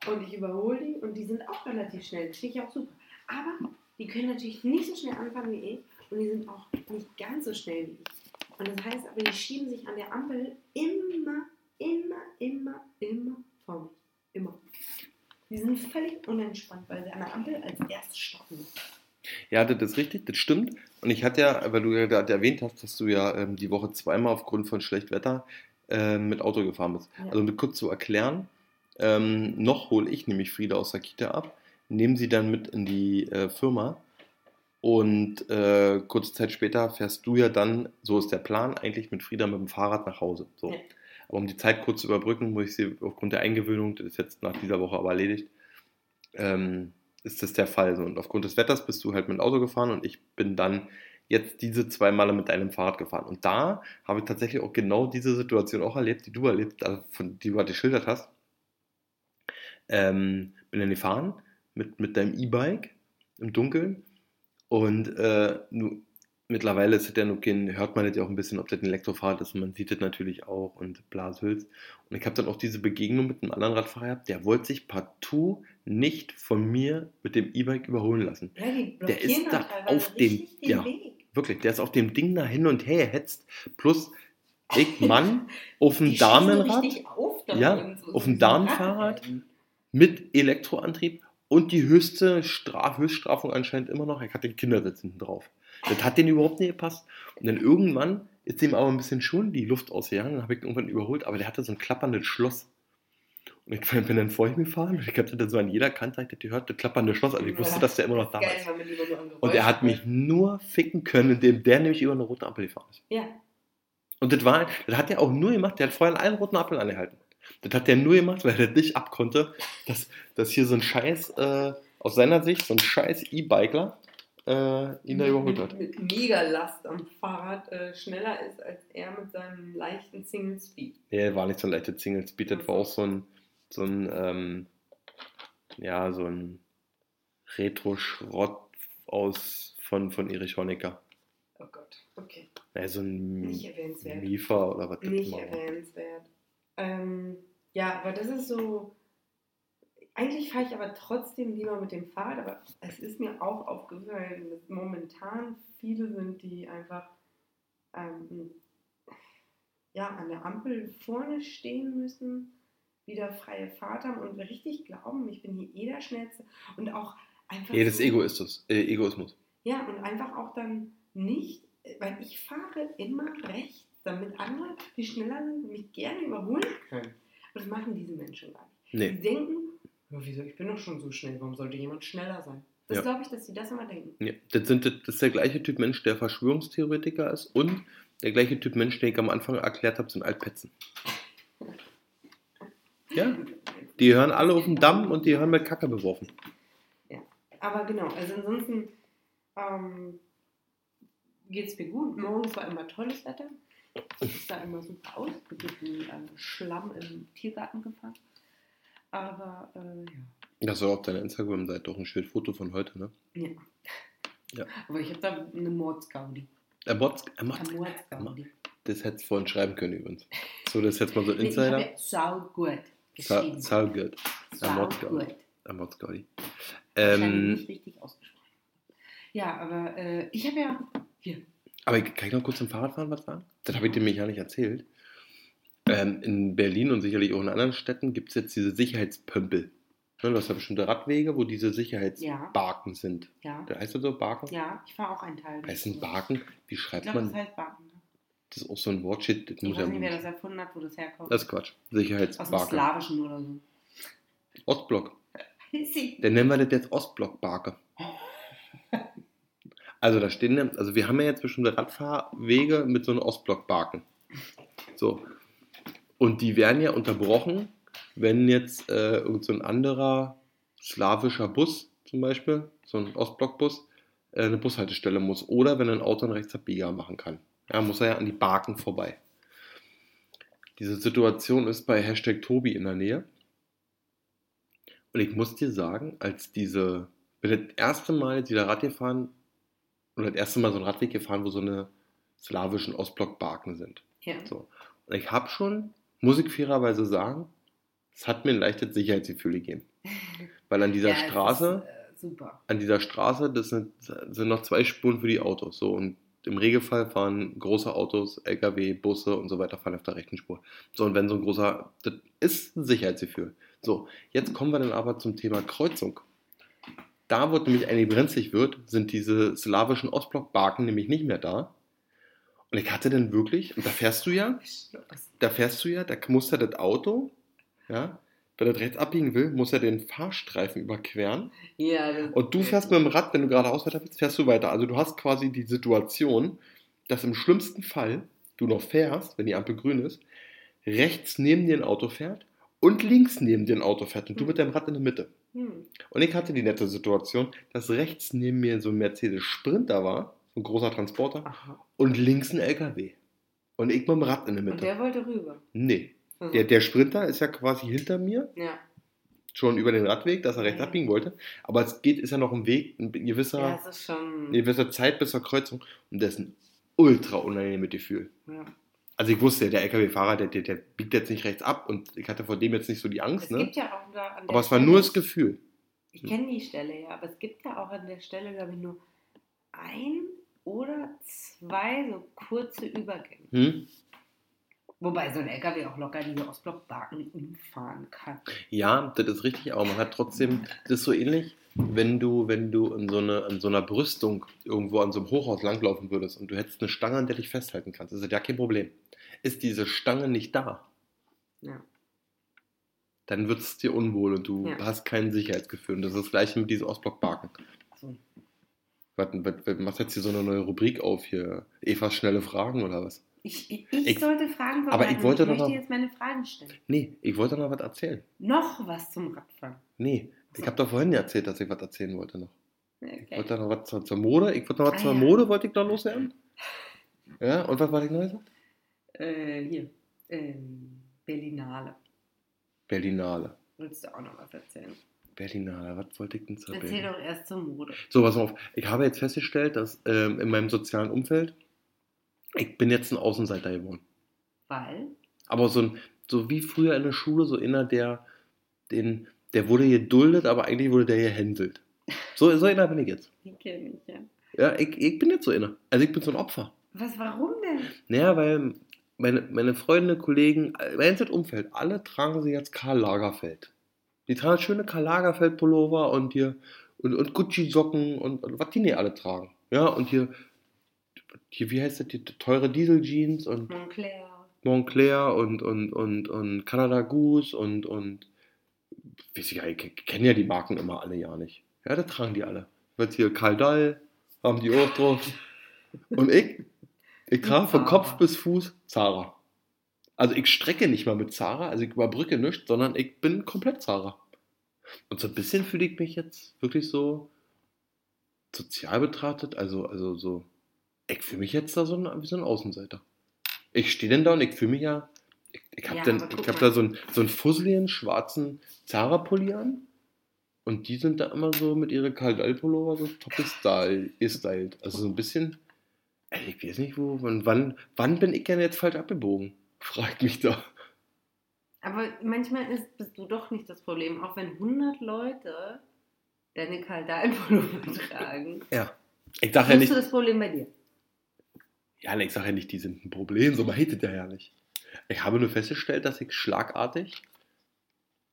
und ich überhole die und die sind auch relativ schnell. Das finde ich auch super. Aber die können natürlich nicht so schnell anfangen wie ich und die sind auch nicht ganz so schnell wie ich. Und das heißt aber, die schieben sich an der Ampel immer, immer, immer, immer vor mich. Immer. Die sind völlig unentspannt, weil sie an der Ampel als erstes stoppen. Ja, das ist richtig, das stimmt. Und ich hatte ja, weil du ja gerade erwähnt hast, dass du ja ähm, die Woche zweimal aufgrund von schlechtem Wetter ähm, mit Auto gefahren bist. Ja. Also um das kurz zu erklären, ähm, noch hole ich nämlich Frieda aus der Kita ab, nehme sie dann mit in die äh, Firma und äh, kurze Zeit später fährst du ja dann, so ist der Plan, eigentlich mit Frieda mit dem Fahrrad nach Hause. So. Ja. Aber um die Zeit kurz zu überbrücken, muss ich sie aufgrund der Eingewöhnung, das ist jetzt nach dieser Woche aber erledigt, ähm, ist das der Fall. Und aufgrund des Wetters bist du halt mit dem Auto gefahren und ich bin dann jetzt diese zwei Male mit deinem Fahrrad gefahren. Und da habe ich tatsächlich auch genau diese Situation auch erlebt, die du erlebt, also von, die du halt geschildert hast. Ähm, bin dann gefahren mit, mit deinem E-Bike im Dunkeln und äh, nu, mittlerweile ist es ja noch kein, hört man jetzt ja auch ein bisschen, ob das ein Elektrofahrrad ist und man sieht es natürlich auch und Blashülz. Und ich habe dann auch diese Begegnung mit einem anderen Radfahrer gehabt, der wollte sich partout nicht von mir mit dem E-Bike überholen lassen. Ja, Der ist da auf dem- ja. Weg. Wirklich, der ist auf dem Ding da hin und her hetzt. Plus, ich Mann auf dem Damenrad auf Ja, so- auf dem Damenfahrrad. Mit Elektroantrieb und die höchste Straf Höchststrafung anscheinend immer noch, ich hatte den Kindersitz hinten drauf. Das hat denen überhaupt nicht gepasst. Und dann irgendwann ist dem aber ein bisschen schon die Luft ausgegangen, dann habe ich ihn irgendwann überholt, aber der hatte so ein klapperndes Schloss. Und ich bin dann vor ihm gefahren und ich habe das so an jeder Kante ich gehört, das klappernde Schloss. Also ich wusste, dass der immer noch da ist. Und er hat mich nur ficken können, indem der nämlich über eine rote Ampel gefahren ist. Ja, Und das war, das hat er auch nur gemacht, der hat vorher an allen roten Ampeln angehalten. Das hat der nur gemacht, weil er nicht abkonnte, dass, dass hier so ein Scheiß, äh, aus seiner Sicht, so ein Scheiß E-Bikler äh, ihn da überholt hat. mit, mit Megalast am Fahrrad äh, schneller ist als er mit seinem leichten Single Speed. Nee, war nicht so ein leichter Single Speed, das war auch so ein, so ein, ähm, ja, so ein, Retro-Schrott aus von, von Erich Honecker. Oh Gott, okay. Ja, so ein Nicht erwähnenswert. Mifa oder was Nicht erwähnenswert. Ähm, ja, aber das ist so. Eigentlich fahre ich aber trotzdem lieber mit dem Fahrrad, aber es ist mir auch aufgefallen, dass momentan viele sind, die einfach ähm, ja, an der Ampel vorne stehen müssen, wieder freie Fahrt haben und richtig glauben, ich bin hier eh der Schnellste. Und auch einfach. Ja, das ist so- Egoismus. Äh, Egoismus. Ja, und einfach auch dann nicht, weil ich fahre immer rechts, damit andere, die schneller sind, mich gerne überholen können. Und das machen diese Menschen gar nicht. Nee. Die denken, ja, wieso, ich bin doch schon so schnell, warum sollte jemand schneller sein? Das Ja. glaube ich, dass sie das immer denken. Ja, das, sind, das ist der gleiche Typ Mensch, der Verschwörungstheoretiker ist und der gleiche Typ Mensch, den ich am Anfang erklärt habe, sind Altpetzen. Ja, die hören alle auf den Damm und die hören mit Kacke beworfen. Aber genau, also ansonsten ähm, geht es mir gut. Morgens war immer tolles Wetter. Es sah immer super aus. Mit diesem ähm, Schlamm im Tiergarten gefahren. Aber äh, ja. Das war auf deiner Instagram-Seite doch ein schönes Foto von heute, ne? ja. Ja. Aber ich habe da eine Mordsgaudi. Er Mods, er Eine Mods, Mordsgaudi. das hättest du vorhin schreiben können übrigens. So, das ist jetzt mal so ein Nee, ich habe Insider. gut geschrieben. Sau gut. Sau Mordsgaudi. gut. Er Mods, Gaudi. Wahrscheinlich Ähm, nicht richtig ausgesprochen. Ja, aber äh, ich habe ja hier. Aber kann ich noch kurz zum Fahrradfahren was sagen? Das habe ich dir nämlich ja nicht erzählt. Ähm, in Berlin und sicherlich auch in anderen Städten gibt es jetzt diese Sicherheitspömpel. Ne, Du hast ja bestimmte Radwege, wo diese Sicherheitsbarken sind. Ja, Da heißt das so Barken? ja, ich fahre auch einen Teil. Heißt ein. Barken? Wie Ich schreibt glaube, man? das heißt Baken. ne? Das ist auch so ein Wortshit. Das Ich muss weiß ja nicht, wer das erfunden hat, wo das herkommt. das ist Quatsch. Aus dem. Slawischen oder so. Ostblock. Dann nennen wir das jetzt Ostblockbarke. Also da stehen, ja- also wir haben ja jetzt bestimmte Radfahrwege mit so einem Ostblockbarken. So. Und die werden ja unterbrochen, wenn jetzt äh, irgend so ein anderer slawischer Bus zum Beispiel, so ein Ostblockbus, äh, eine Bushaltestelle muss. Oder wenn ein Auto einen Rechtsabbieger machen kann. Ja, muss er ja an die Barken vorbei. Diese Situation ist bei Hashtag Tobi in der Nähe. Und ich muss dir sagen, als diese, bin das erste Mal jetzt wieder Rad gefahren, oder das erste Mal so einen Radweg gefahren, wo so eine slawischen Ostblockbarken sind. Ja. So. Und ich habe schon, muss ich fairerweise sagen, es hat mir ein leichtes Sicherheitsgefühl gegeben. Weil an dieser Ja, Straße, Ist, äh, super. an dieser Straße, das sind, sind noch zwei Spuren für die Autos. So, und im Regelfall fahren große Autos, LKW, Busse und so weiter fahren auf der rechten Spur. So, und wenn so ein großer, das ist ein Sicherheitsgefühl. So, jetzt kommen wir dann aber zum Thema Kreuzung. Da, wo es nämlich eigentlich brenzlig wird, sind diese slawischen Ostblockbarken nämlich nicht mehr da. Und ich hatte dann wirklich, und da fährst du ja, da fährst du ja, da muss ja das Auto, ja, wenn das rechts abbiegen will, muss er den Fahrstreifen überqueren. Ja, Und du fährst mit dem Rad, wenn du geradeaus weiter willst, fährst du weiter. Also du hast quasi die Situation, dass im schlimmsten Fall du noch fährst, wenn die Ampel grün ist, rechts neben dir ein Auto fährt und links neben dir ein Auto fährt und du mit deinem Rad in der Mitte. Hm. Und ich hatte die nette Situation, dass rechts neben mir so ein Mercedes Sprinter war, ein großer Transporter, Aha. und links ein LKW. Und ich mit dem Rad in der Und Mitte. der wollte rüber. Nee, Also, der, der Sprinter ist ja quasi hinter mir, ja. schon über den Radweg, dass er rechts Ja. abbiegen wollte. Aber es geht, ist ja noch ein Weg, ein gewisser, ja, ist schon. eine gewisse Zeit bis zur Kreuzung. Und das ist ein ultra unangenehmes Gefühl. Ja. Also ich wusste, der LKW-Fahrer, der, der, der biegt jetzt nicht rechts ab und ich hatte vor dem jetzt nicht so die Angst, Es ne? gibt ja auch da an der Aber es war Stelle- nur das Gefühl. Ich kenne die Stelle ja, aber es gibt ja auch an der Stelle, glaube ich, nur ein oder zwei so kurze Übergänge. Hm? Wobei so ein LKW auch locker diese Ostblockbarken umfahren kann. Ja, das ist richtig, aber man hat trotzdem, das ist so ähnlich, wenn du, wenn du in so, eine, in so einer Brüstung irgendwo an so einem Hochhaus langlaufen würdest und du hättest eine Stange, an der dich festhalten kannst, ist das ja kein Problem. Ist diese Stange nicht da, Ja. dann wird es dir unwohl und du Ja. hast kein Sicherheitsgefühl. Und das ist das gleiche mit diesen Ostblockbarken. Was, was, was, machst jetzt hier so eine neue Rubrik auf hier? Evas schnelle Fragen oder was? Ich, ich, ich, Ich- sollte Fragen aber ich wollte ich doch möchte noch- jetzt meine Fragen stellen. Nee, ich wollte noch was erzählen. Noch was zum Radfahren. Nee, ich So. habe doch vorhin erzählt, dass ich was erzählen wollte noch. Ich Okay. wollte noch was zur, zur Mode. Ich wollte noch was Ah, zur ja. Mode, wollte ich noch loswerden. Ja, und was wollte ich noch sagen? Äh, hier. Ähm, Berlinale. Berlinale. Willst du auch noch was erzählen? Berlinale, was wollte ich denn zur Erzähl doch erst zur Mode. So, pass auf. Ich habe jetzt festgestellt, dass ähm, in meinem sozialen Umfeld, ich bin jetzt ein Außenseiter geworden. Weil? Aber so, ein, so wie früher in der Schule, so einer, der, den, der wurde geduldet, aber eigentlich wurde der gehänselt. So, so einer bin ich jetzt. Die kenne ich, ja. Ja, ich, ich bin jetzt so einer. Also ich bin so ein Opfer. Was, warum denn? Naja, weil meine, meine Freunde, Kollegen, mein ganzes Umfeld, alle tragen sie jetzt Karl Lagerfeld. Die tragen schöne Karl Lagerfeld Pullover und hier und, und Gucci Socken und, und was die nicht alle tragen. Ja, und hier, hier wie heißt das, die teure Diesel Jeans und Montclair. Montclair und, und, und, und Canada Goose und, und weiß ich, ich kenne ja die Marken immer alle ja nicht. Ja, das tragen die alle. Jetzt hier Karl Dahl, haben die auch drauf. Und ich, ich trage von. Kopf bis Fuß Zara. Also ich strecke nicht mal mit Zara, also ich überbrücke nichts, sondern ich bin komplett Zara. Und so ein bisschen fühle ich mich jetzt wirklich so sozial betrachtet, also, also so, ich fühle mich jetzt da so ein, wie so ein Außenseiter. Ich stehe denn da und ich fühle mich ja, ich, ich habe Ja, dann- ich hab da so einen, so einen fusseligen schwarzen Zara-Pulli an und die sind da immer so mit ihrer Kaldal-Pullover so top gestylt, gestylt. Also so ein bisschen, ey, ich weiß nicht, wo, wann, wann, wann bin ich denn jetzt falsch abgebogen? Fragt mich da. Aber manchmal ist, bist du doch nicht das Problem. Auch wenn 100 Leute deine Kaldal-Pullover tragen, Ja. Ich sage ja bist du nicht, das Problem bei dir. ja, ich sage ja nicht, die sind ein Problem, so man hatet ja ja nicht. Ich habe nur festgestellt, dass ich schlagartig,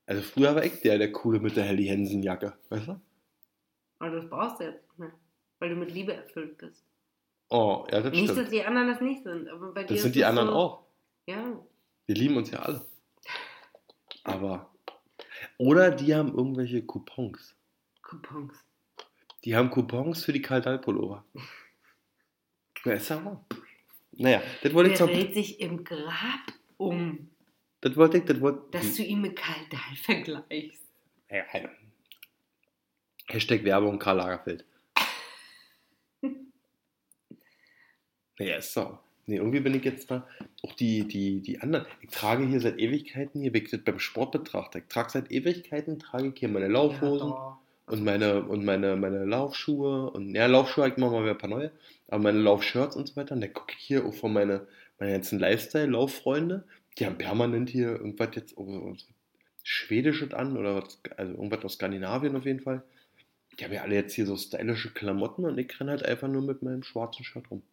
also früher war ich der, der coole mit der Helly Hansen Jacke, weißt du? Aber das brauchst du jetzt nicht mehr. Weil du mit Liebe erfüllt bist. Oh, ja, das Nicht, dass stimmt. die anderen das nicht sind, aber bei dir Das ist sind die es anderen so, auch. Ja. Wir lieben uns ja alle. Aber, oder die haben irgendwelche Coupons. Coupons. Die haben Coupons für die Kaldal-Pullover. Ja, ist ja wahr. Naja, das wollte ich Der zum, dreht sich im Grab um, das wollte ich, das wollte dass du ihn mit Kaldal vergleichst. Ja, ja. Hashtag Werbung Karl Lagerfeld. naja, ist so. Nee, irgendwie bin ich jetzt da. Auch die, die, die anderen. Ich trage hier seit Ewigkeiten, hier, wenn ich das beim Sport betrachte, ich trage seit Ewigkeiten, trage ich hier meine Laufhosen Ja, und meine, und meine, meine Laufschuhe. Und ja, Laufschuhe ich immer mal wieder ein paar neue, aber meine Laufshirts und so weiter. Und da gucke ich hier auch von meine, meine ganzen Lifestyle-Lauffreunde, die haben permanent hier irgendwas jetzt, oh, oh, Schwedisches an oder was, also irgendwas aus Skandinavien auf jeden Fall. Die haben ja alle jetzt hier so stylische Klamotten und ich renne halt einfach nur mit meinem schwarzen Shirt rum.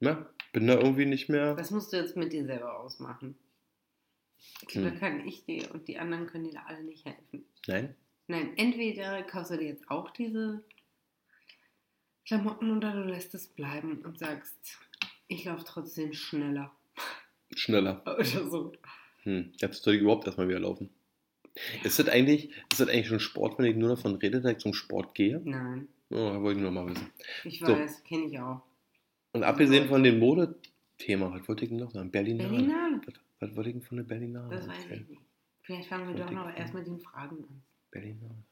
Na, bin da irgendwie nicht mehr. Das musst du jetzt mit dir selber ausmachen. Hm. Da kann ich dir und die anderen können dir da alle nicht helfen. Nein? Nein, entweder kaufst du dir jetzt auch diese Klamotten oder du lässt es bleiben und sagst, ich laufe trotzdem schneller. Schneller. Oder so. Hm, jetzt soll ich überhaupt erstmal wieder laufen. Ist das eigentlich, ist das eigentlich schon Sport, wenn ich nur davon rede, dass ich zum Sport gehe? Nein, Oh, wollte ich nur mal wissen. ich So. weiß, kenne ich auch. Und abgesehen von dem Modethema, was wollte ich denn noch sagen? Berlinale. Berlinale? Was, was wollte ich denn von der Berlinale Das weiß ich nicht. Vielleicht fangen wir doch noch erst mit den Fragen an. Berlinale.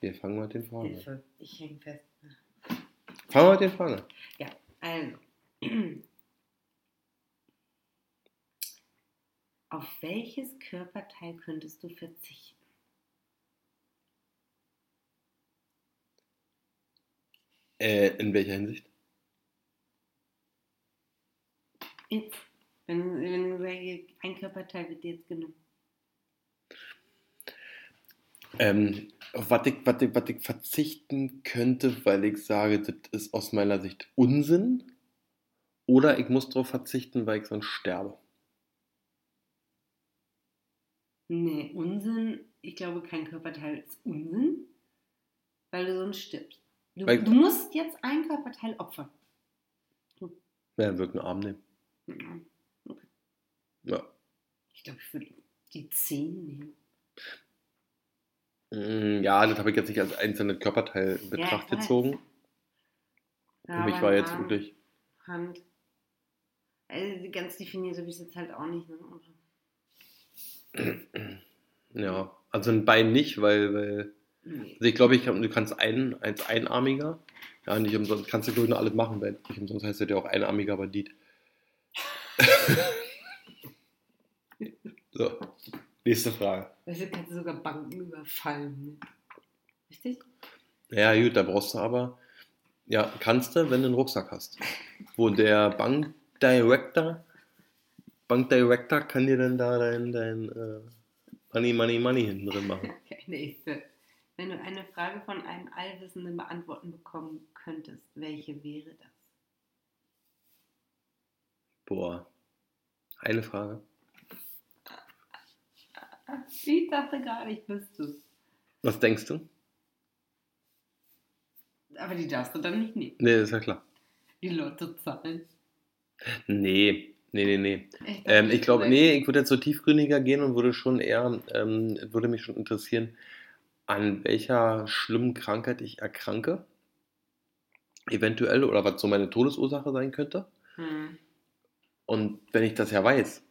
Wir fangen mal mit den Fragen an. Ich hänge fest. Fangen wir mit den Fragen an. Also. Auf welches Körperteil könntest du verzichten? Äh, in welcher Hinsicht? Jetzt, wenn, wenn du sagst, ein Körperteil wird dir jetzt genommen. Ähm, auf was ich, was, ich, was ich verzichten könnte, weil ich sage, das ist aus meiner Sicht Unsinn. Oder ich muss darauf verzichten, weil ich sonst sterbe. Nee, Unsinn. Ich glaube, kein Körperteil ist Unsinn, weil du sonst stirbst. Du, Weil- du musst jetzt ein Körperteil opfern. Ja, dann würde ich einen Arm nehmen. Mhm. Ja. Ich glaube, ich würde die Zehen nehmen. Mm, Ja, das habe ich jetzt nicht als einzelnes Körperteil in Betracht weiß. gezogen. Für Ja, mich aber war jetzt Arm, wirklich. Hand. Also ganz definiert habe ich es jetzt halt auch nicht. Ne? Ja, also ein Bein nicht, weil, weil. Also ich glaube, ich kann, du kannst ein, als Einarmiger, ja, nicht umsonst, kannst du glaube ich noch alles machen, weil nicht umsonst heißt das ja auch einarmiger Bandit. so. Nächste Frage. Weißt du, kannst du sogar Banken überfallen. Ne? Richtig? Ja, gut, da brauchst du aber. Ja, kannst du, wenn du einen Rucksack hast. Wo der Bankdirector, Bankdirector kann dir dann da dein, dein äh, Money, Money, Money hinten drin machen. Okay, nächste. Wenn du eine Frage von einem Allwissenden beantworten bekommen könntest, welche wäre das? Boah. Eine Frage. Ich dachte gar nicht, bist du. Was denkst du? Aber die darfst du dann nicht nehmen. Nee, ist ja klar. Die Lottozahlen. Nee, nee, nee, nee. Ich, Ähm, ich glaube, nee, ich würde jetzt so tiefgründiger gehen und würde schon eher, ähm, würde mich schon interessieren, an welcher schlimmen Krankheit ich erkranke. Eventuell oder was so meine Todesursache sein könnte. Hm. Und wenn ich das ja weiß,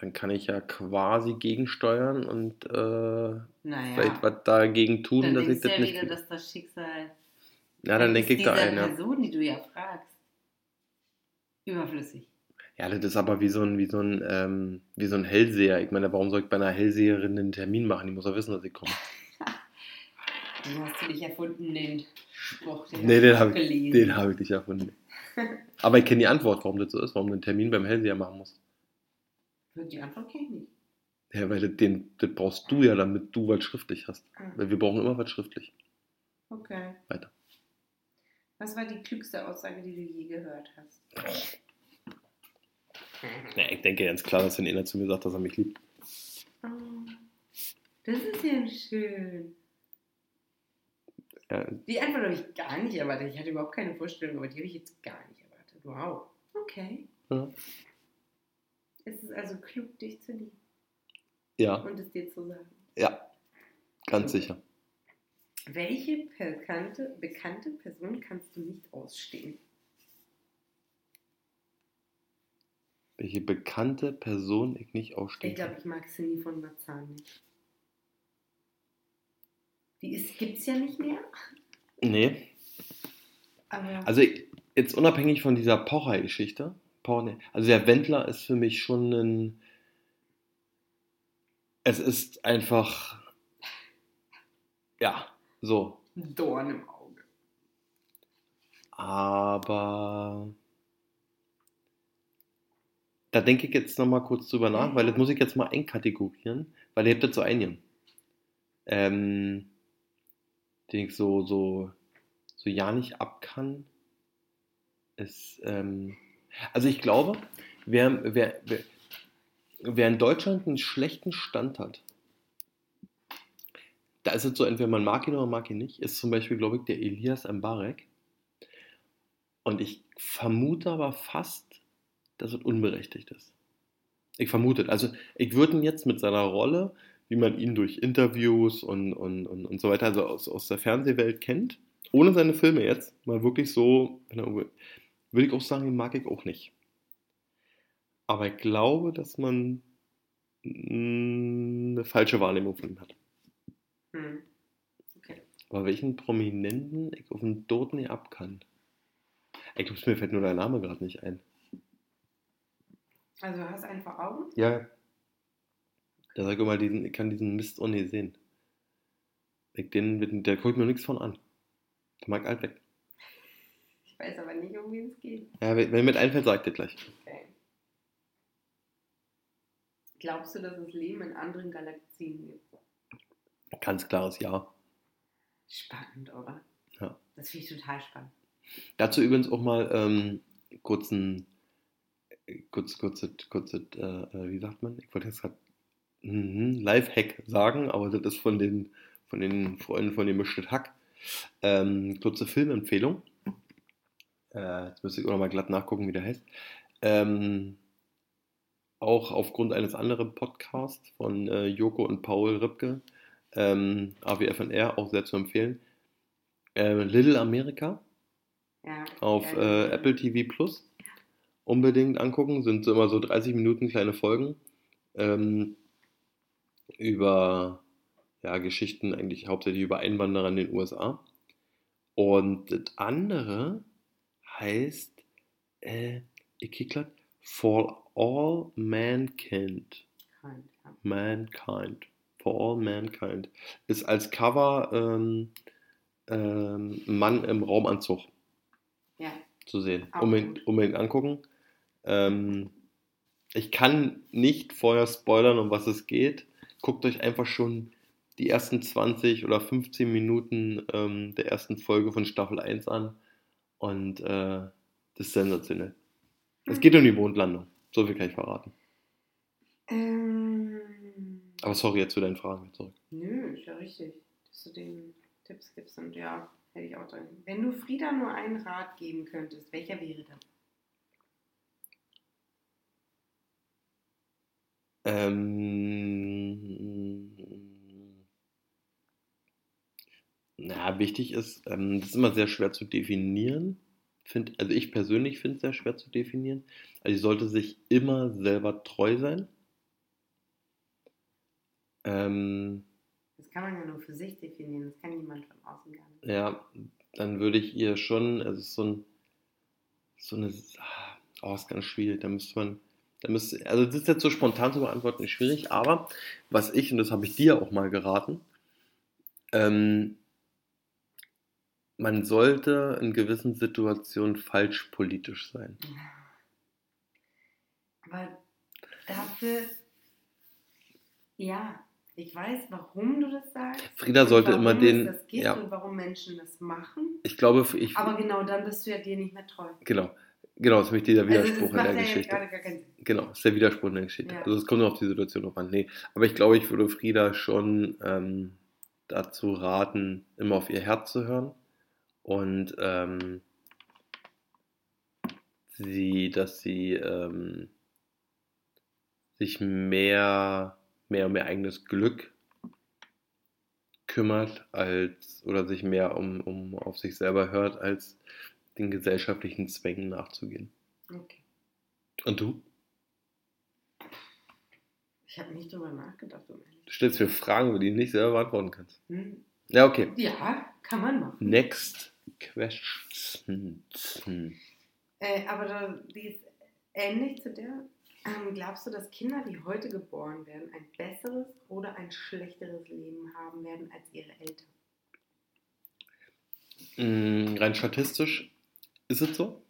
dann kann ich ja quasi gegensteuern und äh, Naja. vielleicht was dagegen tun, dann dass ich das ja nicht. wieder, dass das Schicksal. Ja, dann denke ich da ein, ja. Person, die du ja fragst, überflüssig. Ja, das ist aber wie so ein, wie so ein, ähm, wie so ein Hellseher. Ich meine, warum soll ich bei einer Hellseherin einen Termin machen? Die muss ja wissen, dass ich komme. Den hast du nicht erfunden, den Spruch. Den Nee, hast den du habe ich, gelesen. den hab ich nicht erfunden. Aber ich kenne die Antwort, warum das so ist, warum du einen Termin beim Hellseher machen musst. Die Antwort kenne ich nicht. Ja, weil das, den, das brauchst du ja, damit du was schriftlich hast. Ah, Weil wir brauchen immer was schriftlich. Okay. Weiter. Was war die klügste Aussage, die du je gehört hast? Ja, ich denke ganz klar, dass wenn einer zu mir sagt, dass er mich liebt. Oh, das ist ja schön. Ja, Die Antwort habe ich gar nicht erwartet. Ich hatte überhaupt keine Vorstellung, aber die habe ich jetzt gar nicht erwartet. Wow. Okay. ja. Es ist also klug, dich zu lieben ja, und es dir zu sagen. ja, ganz sicher. Welche bekannte, bekannte Person kannst du nicht ausstehen? Welche bekannte Person ich nicht Ich ausstehen glaube, kann. ich mag Cindy von Marzahn nicht. Die gibt es ja nicht mehr. Nee, Aber also jetzt unabhängig von dieser Pocher-Geschichte, Pocher, also der Wendler ist für mich schon ein. Es ist einfach. Ja, so. ein Dorn im Auge. Aber da denke ich jetzt nochmal kurz drüber nach, weil das muss ich jetzt mal einkategorieren, weil ihr habt so einigen. Ähm, den ich so, so, so ja nicht ab kann, ist, ähm, also ich glaube, wer, wer, wer, wer in Deutschland einen schlechten Stand hat, da ist es so, entweder man mag ihn oder man mag ihn nicht, ist zum Beispiel, glaube ich, der Elias Mbarek. Und ich vermute aber fast, dass es unberechtigt ist. Ich vermute, also ich würde ihn jetzt mit seiner Rolle, wie man ihn durch Interviews und, und, und, und so weiter, also aus, aus der Fernsehwelt kennt, ohne seine Filme jetzt, mal wirklich so, würde ich auch sagen, den mag ich auch nicht. Aber ich glaube, dass man mm, eine falsche Wahrnehmung von ihm hat. Hm. Okay. Aber welchen Prominenten ich auf den Tod nicht ab kann? Ich glaube, mir fällt nur der Name gerade nicht ein. Also hast einen vor Augen? Ja. Der sagt immer, diesen, ich kann diesen Mist nicht sehen. Ich, den, der guckt mir nichts von an. Der mag alt weg. Ich weiß aber nicht, um wen es geht. Ja, wenn wenn mir einfällt, sagt er gleich. Okay. Glaubst du, dass es Leben in anderen Galaxien gibt? Ganz klares Ja. Spannend, oder? Ja. Das finde ich total spannend. Dazu übrigens auch mal ähm, kurzen, kurz, kurz, kurz, äh, äh, wie sagt man? Ich wollte jetzt gerade mhm, Live-Hack sagen, aber das ist von den, von den Freunden von dem Mischtet Hack. Ähm, kurze Filmempfehlung. Äh, jetzt müsste ich auch noch mal glatt nachgucken, wie der heißt. Ähm, auch aufgrund eines anderen Podcasts von äh, Joko und Paul Ripke, ähm, AWFNR, auch sehr zu empfehlen. Äh, Little America Ja. auf äh, Apple TV Plus. Unbedingt angucken, sind so immer so 30 Minuten kleine Folgen ähm, über ja, Geschichten eigentlich hauptsächlich über Einwanderer in den USA. Und das andere heißt, äh, ich grad, For All Mankind. Mankind. Ja. Mankind. For All Mankind. Ist als Cover ähm, ähm, Mann im Raumanzug ja. zu sehen. Auch Unbedingt, unbedingt angucken. Ähm, ich kann nicht vorher spoilern, um was es geht. Guckt euch einfach schon die ersten 20 oder 15 Minuten ähm, der ersten Folge von Staffel 1 an. Und äh, das ist sensationell. Es geht um die Mondlandung. So viel kann ich verraten. Ähm, Aber sorry, jetzt zu deinen Fragen zurück. nö, ist ja richtig, dass du den Tipps gibst. Und ja, hätte ich auch drin. Wenn du Frieda nur einen Rat geben könntest, welcher wäre das? Ähm, na, wichtig ist, ähm, das ist immer sehr schwer zu definieren. Find, also ich persönlich finde es sehr schwer zu definieren. Also sie sollte sich immer selber treu sein. Ähm, Das kann man ja nur für sich definieren, das kann niemand von außen gar nicht. ja, dann würde ich ihr schon, also es ist so ein, so eine, ah, oh, ist ganz schwierig, da müsste man, da müsste, also das ist jetzt so spontan zu beantworten, schwierig, aber was ich, und das habe ich dir auch mal geraten, ähm, man sollte in gewissen Situationen falsch politisch sein. Aber dafür, ja, ich weiß, warum du das sagst. Frieda sollte immer den, das gibt ja, und warum Menschen das machen. ich glaube, ich, Aber genau dann bist du ja dir nicht mehr treu. genau, genau, das ist nämlich dieser Also Widerspruch in macht der ja Geschichte. gar. Genau, das ist der Widerspruch in der Geschichte. Ja. Also es kommt nur auf die Situation drauf an. Nee, aber ich glaube, ich würde Frieda schon ähm, dazu raten, immer auf ihr Herz zu hören und ähm, sie, dass sie ähm, sich mehr, mehr um ihr eigenes Glück kümmert als oder sich mehr um, um auf sich selber hört, als den gesellschaftlichen Zwängen nachzugehen. Okay. Und du? Ich habe nicht drüber nachgedacht, um ehrlich Du stellst mir Fragen, die du nicht selber beantworten kannst. hm? Ja, okay. Ja, kann man machen. Next question. Äh, aber da, die ist ähnlich zu der. Ähm, glaubst du, dass Kinder, die heute geboren werden, ein besseres oder ein schlechteres Leben haben werden als ihre Eltern? Mm, Rein statistisch ist es so.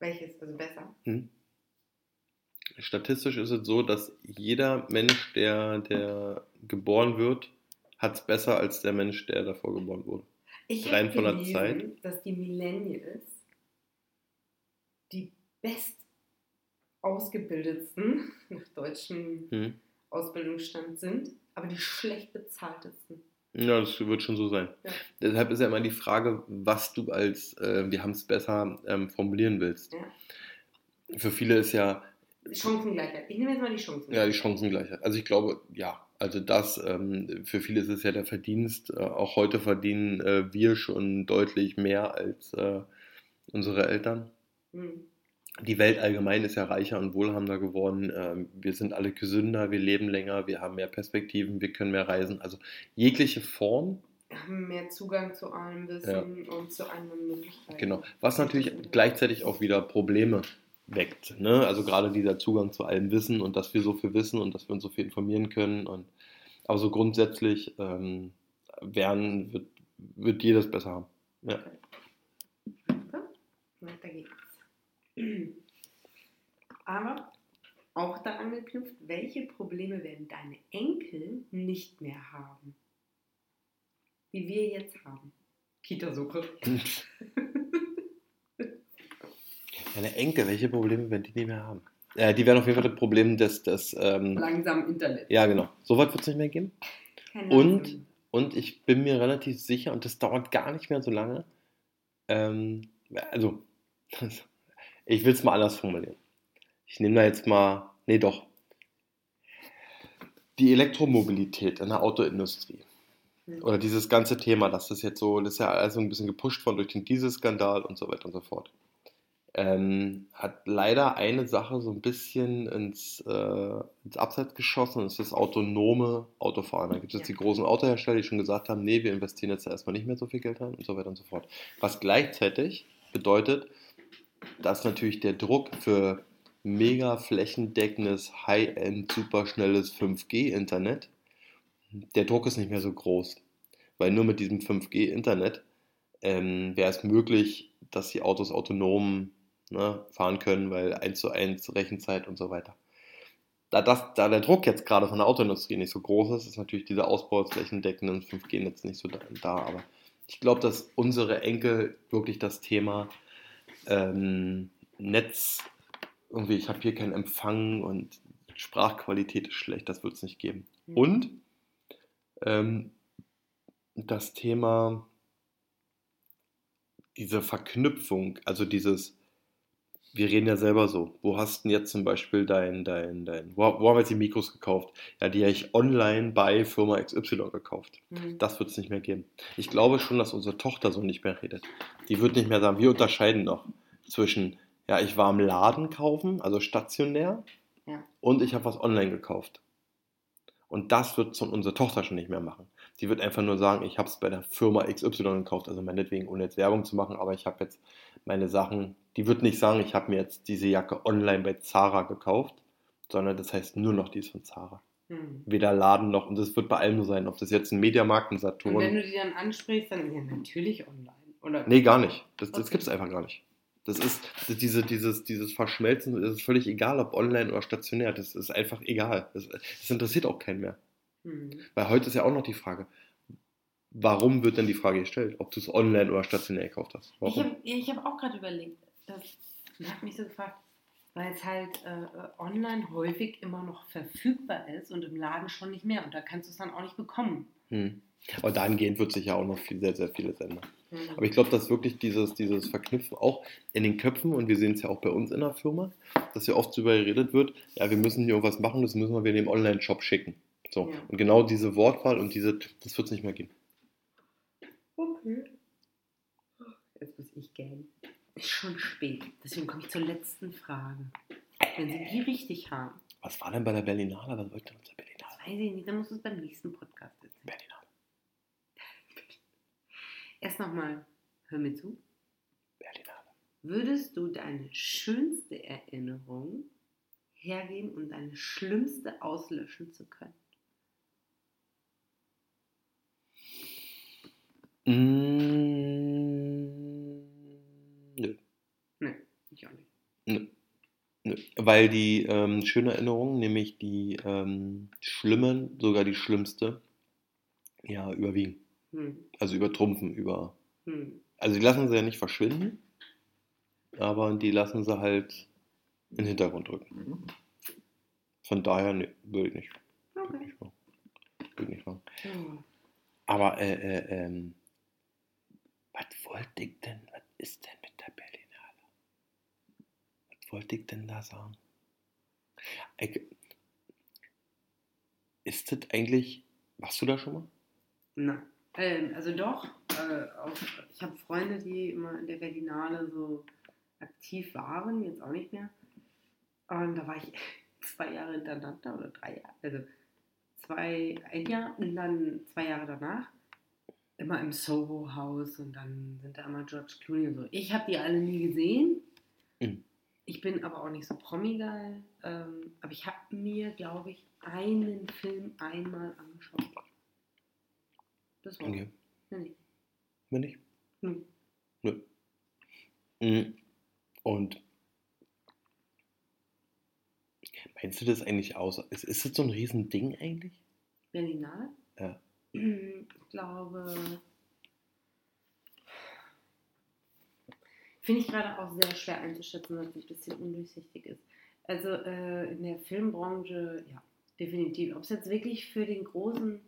Welches? Also besser? Hm. Statistisch ist es so, dass jeder Mensch, der, der geboren wird, hat es besser als der Mensch, der davor geboren wurde. Ich Rein habe von der Zeit. dass die Millennials die best ausgebildetsten nach deutschem Hm. Ausbildungsstand sind, aber die schlecht bezahltesten. Ja, das wird schon so sein. Ja. Deshalb ist ja immer die Frage, was du als, äh, wir haben es besser, ähm, formulieren willst. Ja. Für viele ist ja Chancengleichheit. Ich nehme jetzt mal die Chancengleichheit. Ja, die Chancengleichheit. Also ich glaube, ja, also das, ähm, für viele ist es ja der Verdienst. Äh, auch heute verdienen äh, wir schon deutlich mehr als äh, unsere Eltern. Hm. Die Welt allgemein ist ja reicher und wohlhabender geworden. Ähm, wir sind alle gesünder, wir leben länger, wir haben mehr Perspektiven, wir können mehr reisen. Also jegliche Form, haben mehr Zugang zu allem Wissen und zu anderen Möglichkeiten. genau. Was natürlich gleichzeitig auch wieder Probleme weckt. Ne? Also gerade dieser Zugang zu allem Wissen und dass wir so viel wissen und dass wir uns so viel informieren können. Und, aber so grundsätzlich ähm, werden, wird, wird jedes besser haben. Ja. Weiter geht's. Aber auch daran geknüpft, welche Probleme werden deine Enkel nicht mehr haben? Wie wir jetzt haben. Kita-Suche. Meine Enkel, welche Probleme werden die nicht mehr haben? Ja, die werden auf jeden Fall das Problem des, des ähm, Langsam Internet. ja genau, so weit wird es nicht mehr geben. Keine Und, Ahnung. und ich bin mir relativ sicher, und das dauert gar nicht mehr so lange, ähm, also, ich will es mal anders formulieren. Ich nehme da jetzt mal, nee doch, die Elektromobilität in der Autoindustrie. Hm. Oder dieses ganze Thema, das ist jetzt so, das ist ja also ein bisschen gepusht worden durch den Dieselskandal und so weiter und so fort. Ähm, hat leider eine Sache so ein bisschen ins, äh, ins Abseits geschossen, und das ist das autonome Autofahren. Da gibt es jetzt Ja. die großen Autohersteller, die schon gesagt haben, nee, wir investieren jetzt erstmal nicht mehr so viel Geld rein und so weiter und so fort. Was gleichzeitig bedeutet, dass natürlich der Druck für mega flächendeckendes, high-end, superschnelles 5G-Internet. Der Druck ist nicht mehr so groß, weil nur mit diesem 5G-Internet ähm, wäre es möglich, dass die Autos autonom ne, fahren können, weil 1 zu 1 Rechenzeit und so weiter. Da, das, da der Druck jetzt gerade von der Autoindustrie nicht so groß ist, ist natürlich dieser Ausbau des flächendeckenden 5G-Netz nicht so da, da. Aber ich glaube, dass unsere Enkel wirklich das Thema ähm, Netz, irgendwie, ich habe hier keinen Empfang und Sprachqualität ist schlecht, das wird es nicht geben. Mhm. Und ähm, das Thema, diese Verknüpfung, also dieses, wir reden ja selber so. Wo hast du denn jetzt zum Beispiel dein, dein, dein, wo, wo haben wir jetzt die Mikros gekauft? Ja, die habe ich online bei Firma XY gekauft. Mhm. Das wird es nicht mehr geben. Ich glaube schon, dass unsere Tochter so nicht mehr redet. Die wird nicht mehr sagen, wir unterscheiden noch zwischen, ja, ich war im Laden kaufen, also stationär, ja. und ich habe was online gekauft. Und das wird unsere Tochter schon nicht mehr machen. Sie wird einfach nur sagen, ich habe es bei der Firma XY gekauft, also meinetwegen, ohne jetzt Werbung zu machen, aber ich habe jetzt meine Sachen, die wird nicht sagen, ich habe mir jetzt diese Jacke online bei Zara gekauft, sondern das heißt nur noch, die ist von Zara. Hm. Weder Laden noch, und das wird bei allem so sein, ob das jetzt ein Mediamarkt, ein Saturn. Und wenn du die dann ansprichst, dann ja natürlich online, oder? Nee, gar nicht. Das, das gibt es einfach gar nicht. Das ist diese, dieses, dieses Verschmelzen, das ist völlig egal, ob online oder stationär. Das ist einfach egal. Das, das interessiert auch keinen mehr. Mhm. Weil heute ist ja auch noch die Frage, warum wird denn die Frage gestellt, ob du es online oder stationär gekauft hast? Warum? Ich habe hab auch gerade überlegt, das hat mich so gefragt, weil es halt äh, online häufig immer noch verfügbar ist und im Laden schon nicht mehr und da kannst du es dann auch nicht bekommen. Hm. Aber dahingehend wird sich ja auch noch viel, sehr, sehr vieles ändern. Mhm. Aber ich glaube, dass wirklich dieses, dieses Verknüpfen auch in den Köpfen, und wir sehen es ja auch bei uns in der Firma, dass ja oft darüber geredet wird, ja, wir müssen hier irgendwas machen, das müssen wir in den Online-Shop schicken. So. Ja. Und genau diese Wortwahl und diese, das wird es nicht mehr geben. Okay. Jetzt muss ich gehen. Ist schon spät. Deswegen komme ich zur letzten Frage. Wenn Sie die richtig haben. Was war denn bei der Berlinale? Was wollte denn der Berlinale? weiß ich nicht. Dann muss es beim nächsten Podcast erzählen. Berlinale. Erst nochmal, hör mir zu. Berlinale. Würdest du deine schönste Erinnerung hergeben, um deine schlimmste auslöschen zu können? Mm, nö. Nee, ich auch nicht. Nö. Nö. Weil die ähm, schöne Erinnerung, nämlich die ähm, schlimmen, sogar die schlimmste, ja, überwiegen. Hm. Also übertrumpfen, über. Hm. Also die lassen sie ja nicht verschwinden, aber die lassen sie halt in den Hintergrund drücken. Von daher, ne, würde ich nicht. Okay. Würde ich nicht machen. Würde ich nicht machen. Hm. Aber, äh, äh, ähm, wollte ich denn, was ist denn mit der Berlinale? Was wollte ich denn da sagen? Ich, ist das eigentlich, warst du da schon mal? Nein. Ähm, also doch, äh, auch, ich habe Freunde, die immer in der Berlinale so aktiv waren, jetzt auch nicht mehr. Und da war ich zwei Jahre hintereinander oder drei Jahre, also zwei, ein Jahr und dann zwei Jahre danach immer im Soho-Haus und dann sind da immer George Clooney und so. Ich habe die alle nie gesehen. Mhm. Ich bin aber auch nicht so promi-geil. Ähm, aber ich habe mir, glaube ich, einen Film einmal angeschaut. Das war okay. Nicht. Wenn nicht? Nö. Nö. Mhm. Und meinst du das eigentlich aus? Ist, ist das so ein Riesending eigentlich? Berlinale? Ja. Ich glaube, finde ich gerade auch sehr schwer einzuschätzen, weil es ein bisschen undurchsichtig ist. Also äh, in der Filmbranche, ja, definitiv. Ob es jetzt wirklich für den großen,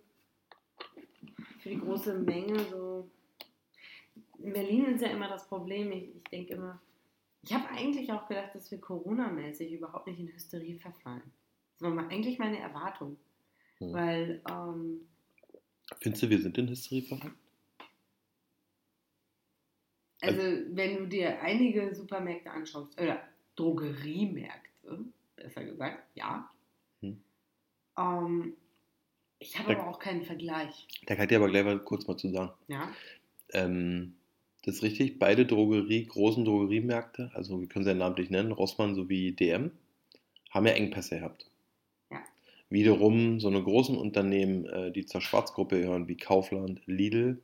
für die große Menge so. In Berlin ist ja immer das Problem, ich, ich denke immer, ich habe eigentlich auch gedacht, dass wir Corona-mäßig überhaupt nicht in Hysterie verfallen. Das war eigentlich meine Erwartung. Hm. Weil ähm, Findest du, wir sind in Hysterie verfallen? Also, also, wenn du dir einige Supermärkte anschaust, oder Drogeriemärkte, besser gesagt, ja. Hm. Ähm, ich habe aber auch keinen Vergleich. Da kann ich dir aber gleich mal kurz mal zu sagen. Ja. Ähm, das ist richtig. Beide Drogerie, großen Drogeriemärkte, also wir können sie ja namentlich nennen, Rossmann sowie DM, haben ja Engpässe gehabt. Wiederum so eine großen Unternehmen, äh, die zur Schwarzgruppe gehören, wie Kaufland, Lidl,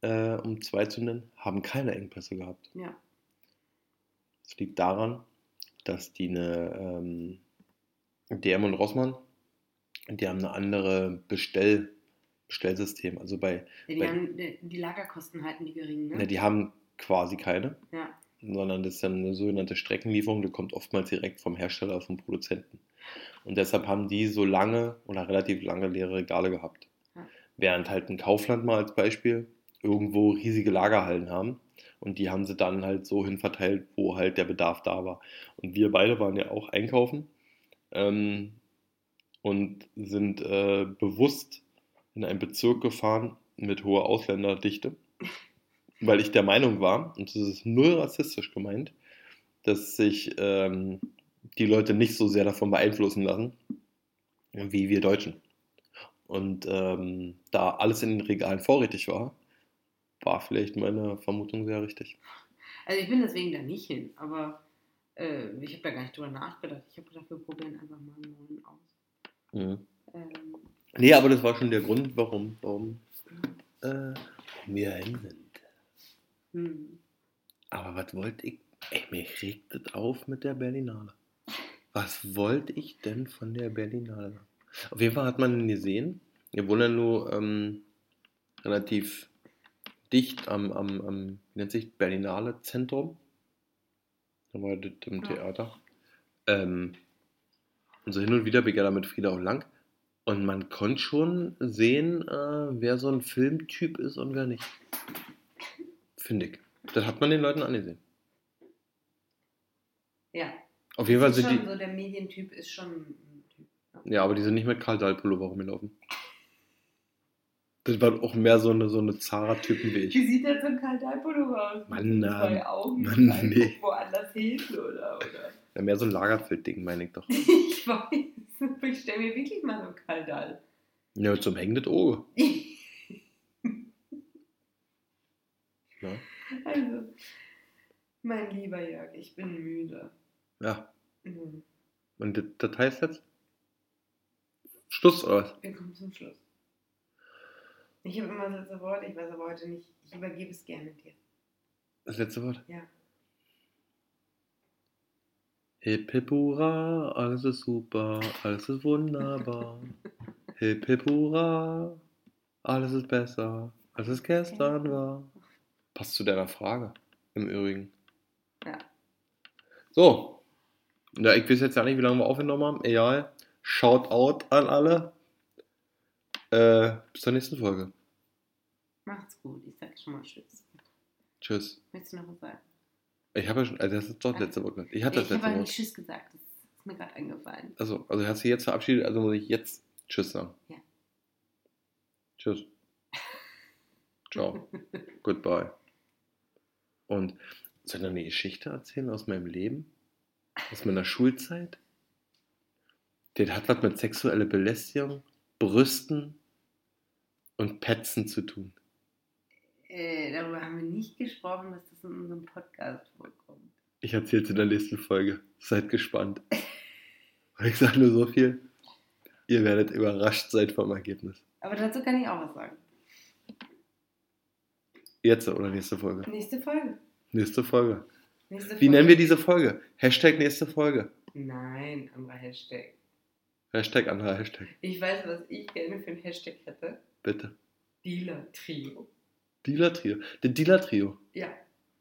äh, um zwei zu nennen, haben keine Engpässe gehabt. Ja. Das liegt daran, dass die eine ähm, DM und Rossmann, die haben eine andere Bestell, Bestellsystem. Also bei, ja die, bei haben, die, die Lagerkosten halten die gering, ne? ne, die haben quasi keine, ja. sondern das ist dann eine sogenannte Streckenlieferung, die kommt oftmals direkt vom Hersteller, vom Produzenten. Und deshalb haben die so lange oder relativ lange leere Regale gehabt. Ja. Während halt ein Kaufland mal als Beispiel irgendwo riesige Lagerhallen haben und die haben sie dann halt so hin verteilt, wo halt der Bedarf da war. Und wir beide waren ja auch einkaufen ähm, und sind äh, bewusst in einen Bezirk gefahren mit hoher Ausländerdichte, weil ich der Meinung war, und das ist null rassistisch gemeint, dass sich ähm, die Leute nicht so sehr davon beeinflussen lassen, wie wir Deutschen. Und ähm, da alles in den Regalen vorrätig war, war vielleicht meine Vermutung sehr richtig. Also ich bin deswegen da nicht hin, aber äh, ich habe da gar nicht drüber nachgedacht. Ich habe gedacht, wir probieren einfach mal einen neuen aus. Mhm. Ähm, Nee, aber das war schon der Grund, warum, warum äh, wir hin sind. hm. Aber was wollte ich? Ey, mir regt es auf mit der Berlinale. Was wollte ich denn von der Berlinale? Auf jeden Fall hat man ihn gesehen. Wir wohnen ja nur ähm, relativ dicht am, am, am wie nennt sich Berlinale Zentrum. Da war das im Ja. Theater. Ähm, und so hin und wieder ja da mit Frieda auch lang. Und man konnte schon sehen, äh, wer so ein Filmtyp ist und wer nicht. Finde ich. Das hat man den Leuten angesehen. Ja. Auf jeden Fall sind schon die. so, der Medientyp ist schon ein Typ. Ja. Ja, aber die sind nicht mit Karl Dahl Pullover rumgelaufen. Das waren auch mehr so eine, so eine Zara-Typen wie ich. Wie sieht denn so ein Kaldalpullover aus? Mann, ähm, Augen, Mann, nee. woanders hin oder, oder? Ja, mehr so ein Lagerfeld-Ding, meine ich doch. Ich weiß. Ich stelle mir wirklich mal so ein Kaldal. Ja, zum Hängen das Auge. Ja. Also, mein lieber Jörg, ich bin müde. Ja. Mhm. Und das, heißt jetzt? Schluss oder was? Wir kommen zum Schluss. Ich habe immer das letzte Wort, ich weiß aber heute nicht. Ich übergebe es gerne dir. Das letzte Wort? Ja. Hip hip hurra, alles ist super, alles ist wunderbar. Hip hip hurra, alles ist besser, als es gestern war. Passt zu deiner Frage, im Übrigen. Ja. So. Ja, ich weiß jetzt ja nicht, wie lange wir aufgenommen haben. Egal. Shout out an alle. Äh, bis zur nächsten Folge. Macht's gut. Ich sag schon mal Tschüss. Tschüss. Möchtest du noch was sagen? Ich habe ja schon, also das ist doch letzte Woche. Ich hatte ich das habe letzte Woche. nicht Tschüss gesagt. Das ist mir gerade eingefallen. Also, also hast du jetzt verabschiedet, also muss ich jetzt Tschüss sagen. Ja. Tschüss. Ciao. Goodbye. Und soll ich noch eine Geschichte erzählen aus meinem Leben? Aus meiner Schulzeit? Das hat was mit sexueller Belästigung, Brüsten und Petzen zu tun. Äh, darüber haben wir nicht gesprochen, dass das in unserem Podcast vorkommt. Ich erzähle es in der nächsten Folge. Seid gespannt. Und ich sage nur so viel. Ihr werdet überrascht sein vom Ergebnis. Aber dazu kann ich auch was sagen. Jetzt oder nächste Folge? Nächste Folge. Nächste Folge. Wie nennen wir diese Folge? Hashtag nächste Folge. Nein, anderer Hashtag. Hashtag anderer Hashtag. Ich weiß, was ich gerne für ein Hashtag hätte. Bitte. Dealer-Trio. Dealer-Trio. Der Dealer-Trio. Ja.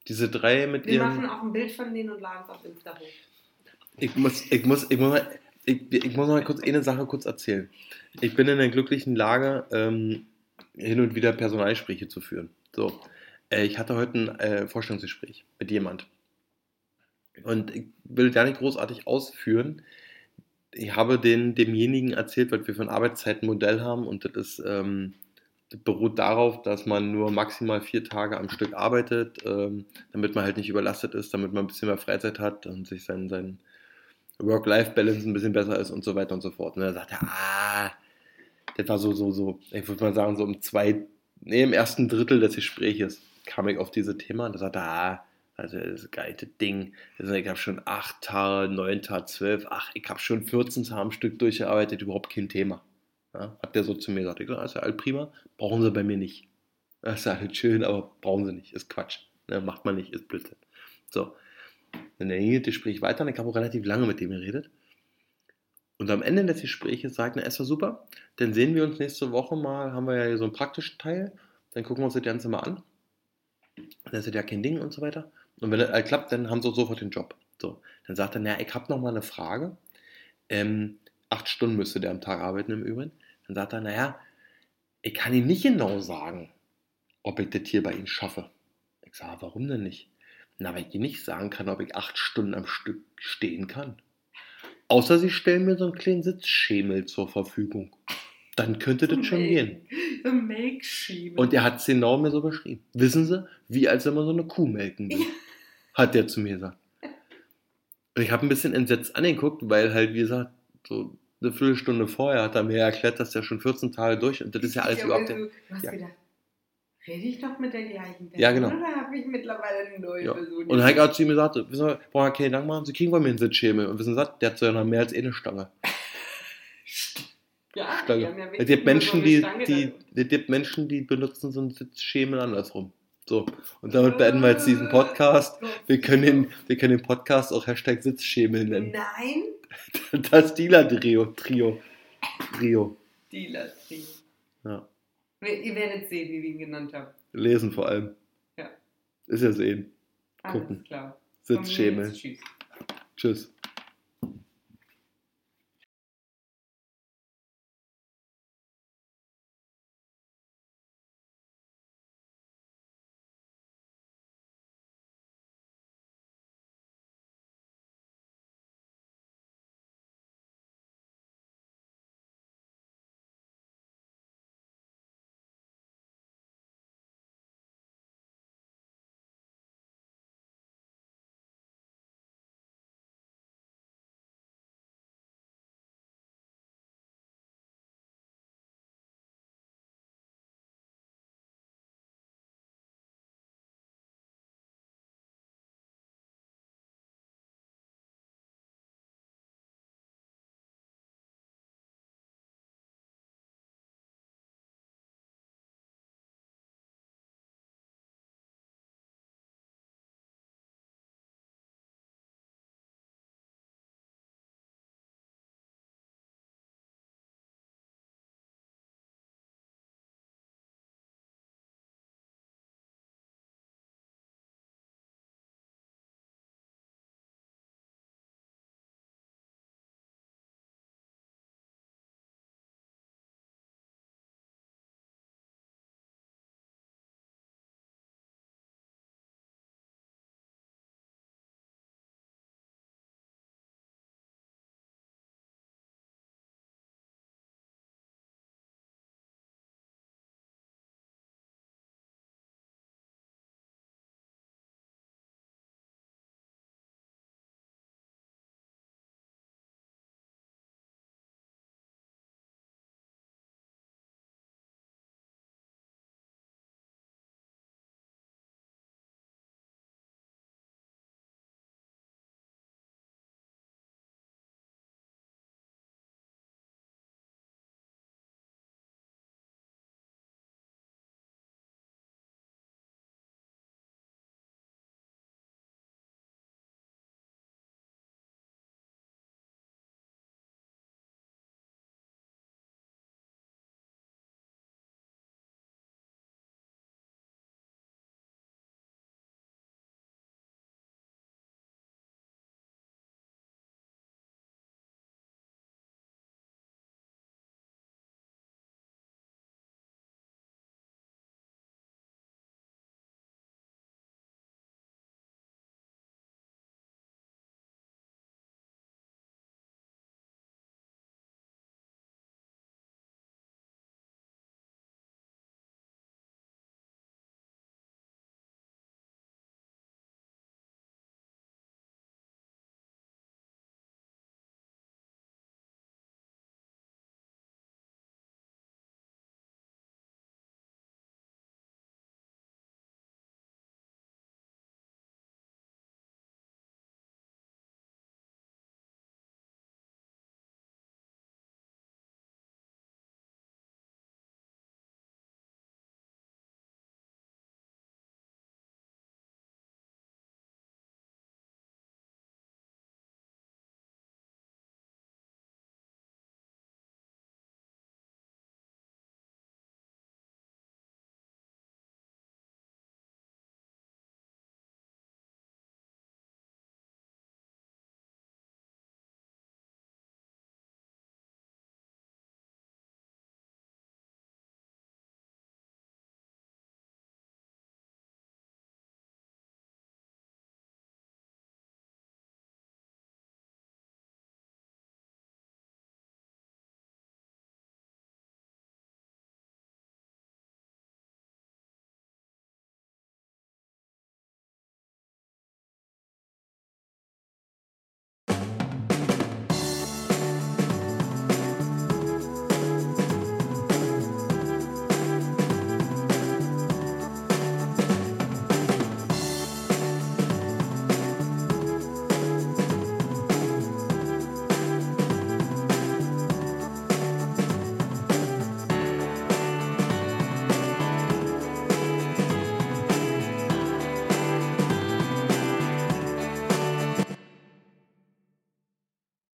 Diese drei mit Wir ihren. machen auch ein Bild von denen und laden es auf Insta hoch. Ich muss, ich muss, ich muss mal, ich, ich muss mal kurz eine Sache kurz erzählen. Ich bin in der glücklichen Lage, ähm, hin und wieder Personalgespräche zu führen. So, äh, ich hatte heute ein äh, Vorstellungsgespräch mit jemand. Und ich will gar nicht großartig ausführen. Ich habe den, demjenigen erzählt, was wir für ein Arbeitszeitmodell haben und das ist, ähm, beruht darauf, dass man nur maximal vier Tage am Stück arbeitet, ähm, damit man halt nicht überlastet ist, damit man ein bisschen mehr Freizeit hat und sich sein, sein Work-Life-Balance ein bisschen besser ist und so weiter und so fort. Und er sagte, ah, das war so, so, so, ich würde mal sagen, so im zwei, nee, im ersten Drittel des Gespräches kam ich auf dieses Thema und er sagte, ah, Also das geile Ding. Also ich habe schon acht Tage, neun Tage, zwölf, ach, ich habe schon 14 Tage am Stück durchgearbeitet, überhaupt kein Thema. Ja, hat der so zu mir gesagt. Ich sage, ist ja alles prima, brauchen sie bei mir nicht. Das ist ja halt schön, aber brauchen sie nicht, ist Quatsch. Ne, macht man nicht, ist Blödsinn. So, dann ging das Gespräch weiter und ich habe auch relativ lange mit dem geredet. Und am Ende des Gesprächs sagt er, es war super, dann sehen wir uns nächste Woche mal, haben wir ja so einen praktischen Teil, dann gucken wir uns das Ganze mal an. Das ist ja kein Ding und so weiter. Und wenn das klappt, dann haben sie sofort den Job. So, dann sagt er, naja, ich habe noch mal eine Frage. Ähm, acht Stunden müsste der am Tag arbeiten im Übrigen. Dann sagt er, naja, ich kann Ihnen nicht genau sagen, ob ich das hier bei Ihnen schaffe. Ich sage, warum denn nicht? Na, weil ich Ihnen nicht sagen kann, ob ich acht Stunden am Stück stehen kann. Außer Sie stellen mir so einen kleinen Sitzschemel zur Verfügung. Dann könnte das schon gehen. The Make Schemel. Und er hat es genau mir so beschrieben. Wissen Sie, wie als wenn man so eine Kuh melken will. Hat der zu mir gesagt. Und ich habe ein bisschen entsetzt angeguckt, weil halt, wie gesagt, so eine Viertelstunde vorher hat er mir erklärt, dass er schon 14 Tage durch und das ist ja alles überhaupt. Also, du hast ja. gedacht, rede ich doch mit der gleichen Person? Ja, genau. Oder habe ich mittlerweile eine neue Ja. Person? Und Heike hat zu ihm gesagt, wissen Sie, brauchen wir keinen Dank machen, Sie kriegen bei mir einen Sitzschemel. Und wissen Sie, der hat so noch mehr als eine Stange. ja, die Stange. haben ja Es gibt Menschen, so die, die, es gibt Menschen, die benutzen so einen Sitzschemel andersrum. So, und damit beenden wir jetzt diesen Podcast. Wir können den, wir können den Podcast auch Hashtag Sitzschemel nennen. Nein, Das Dealer-Trio. Trio. Trio. Dealer Trio. Ja. Ihr werdet sehen, wie wir ihn genannt haben. Lesen vor allem. Ja. Ist ja sehen. Alles Gucken. klar. Von mir Sitzschemel. Tschüss. Tschüss.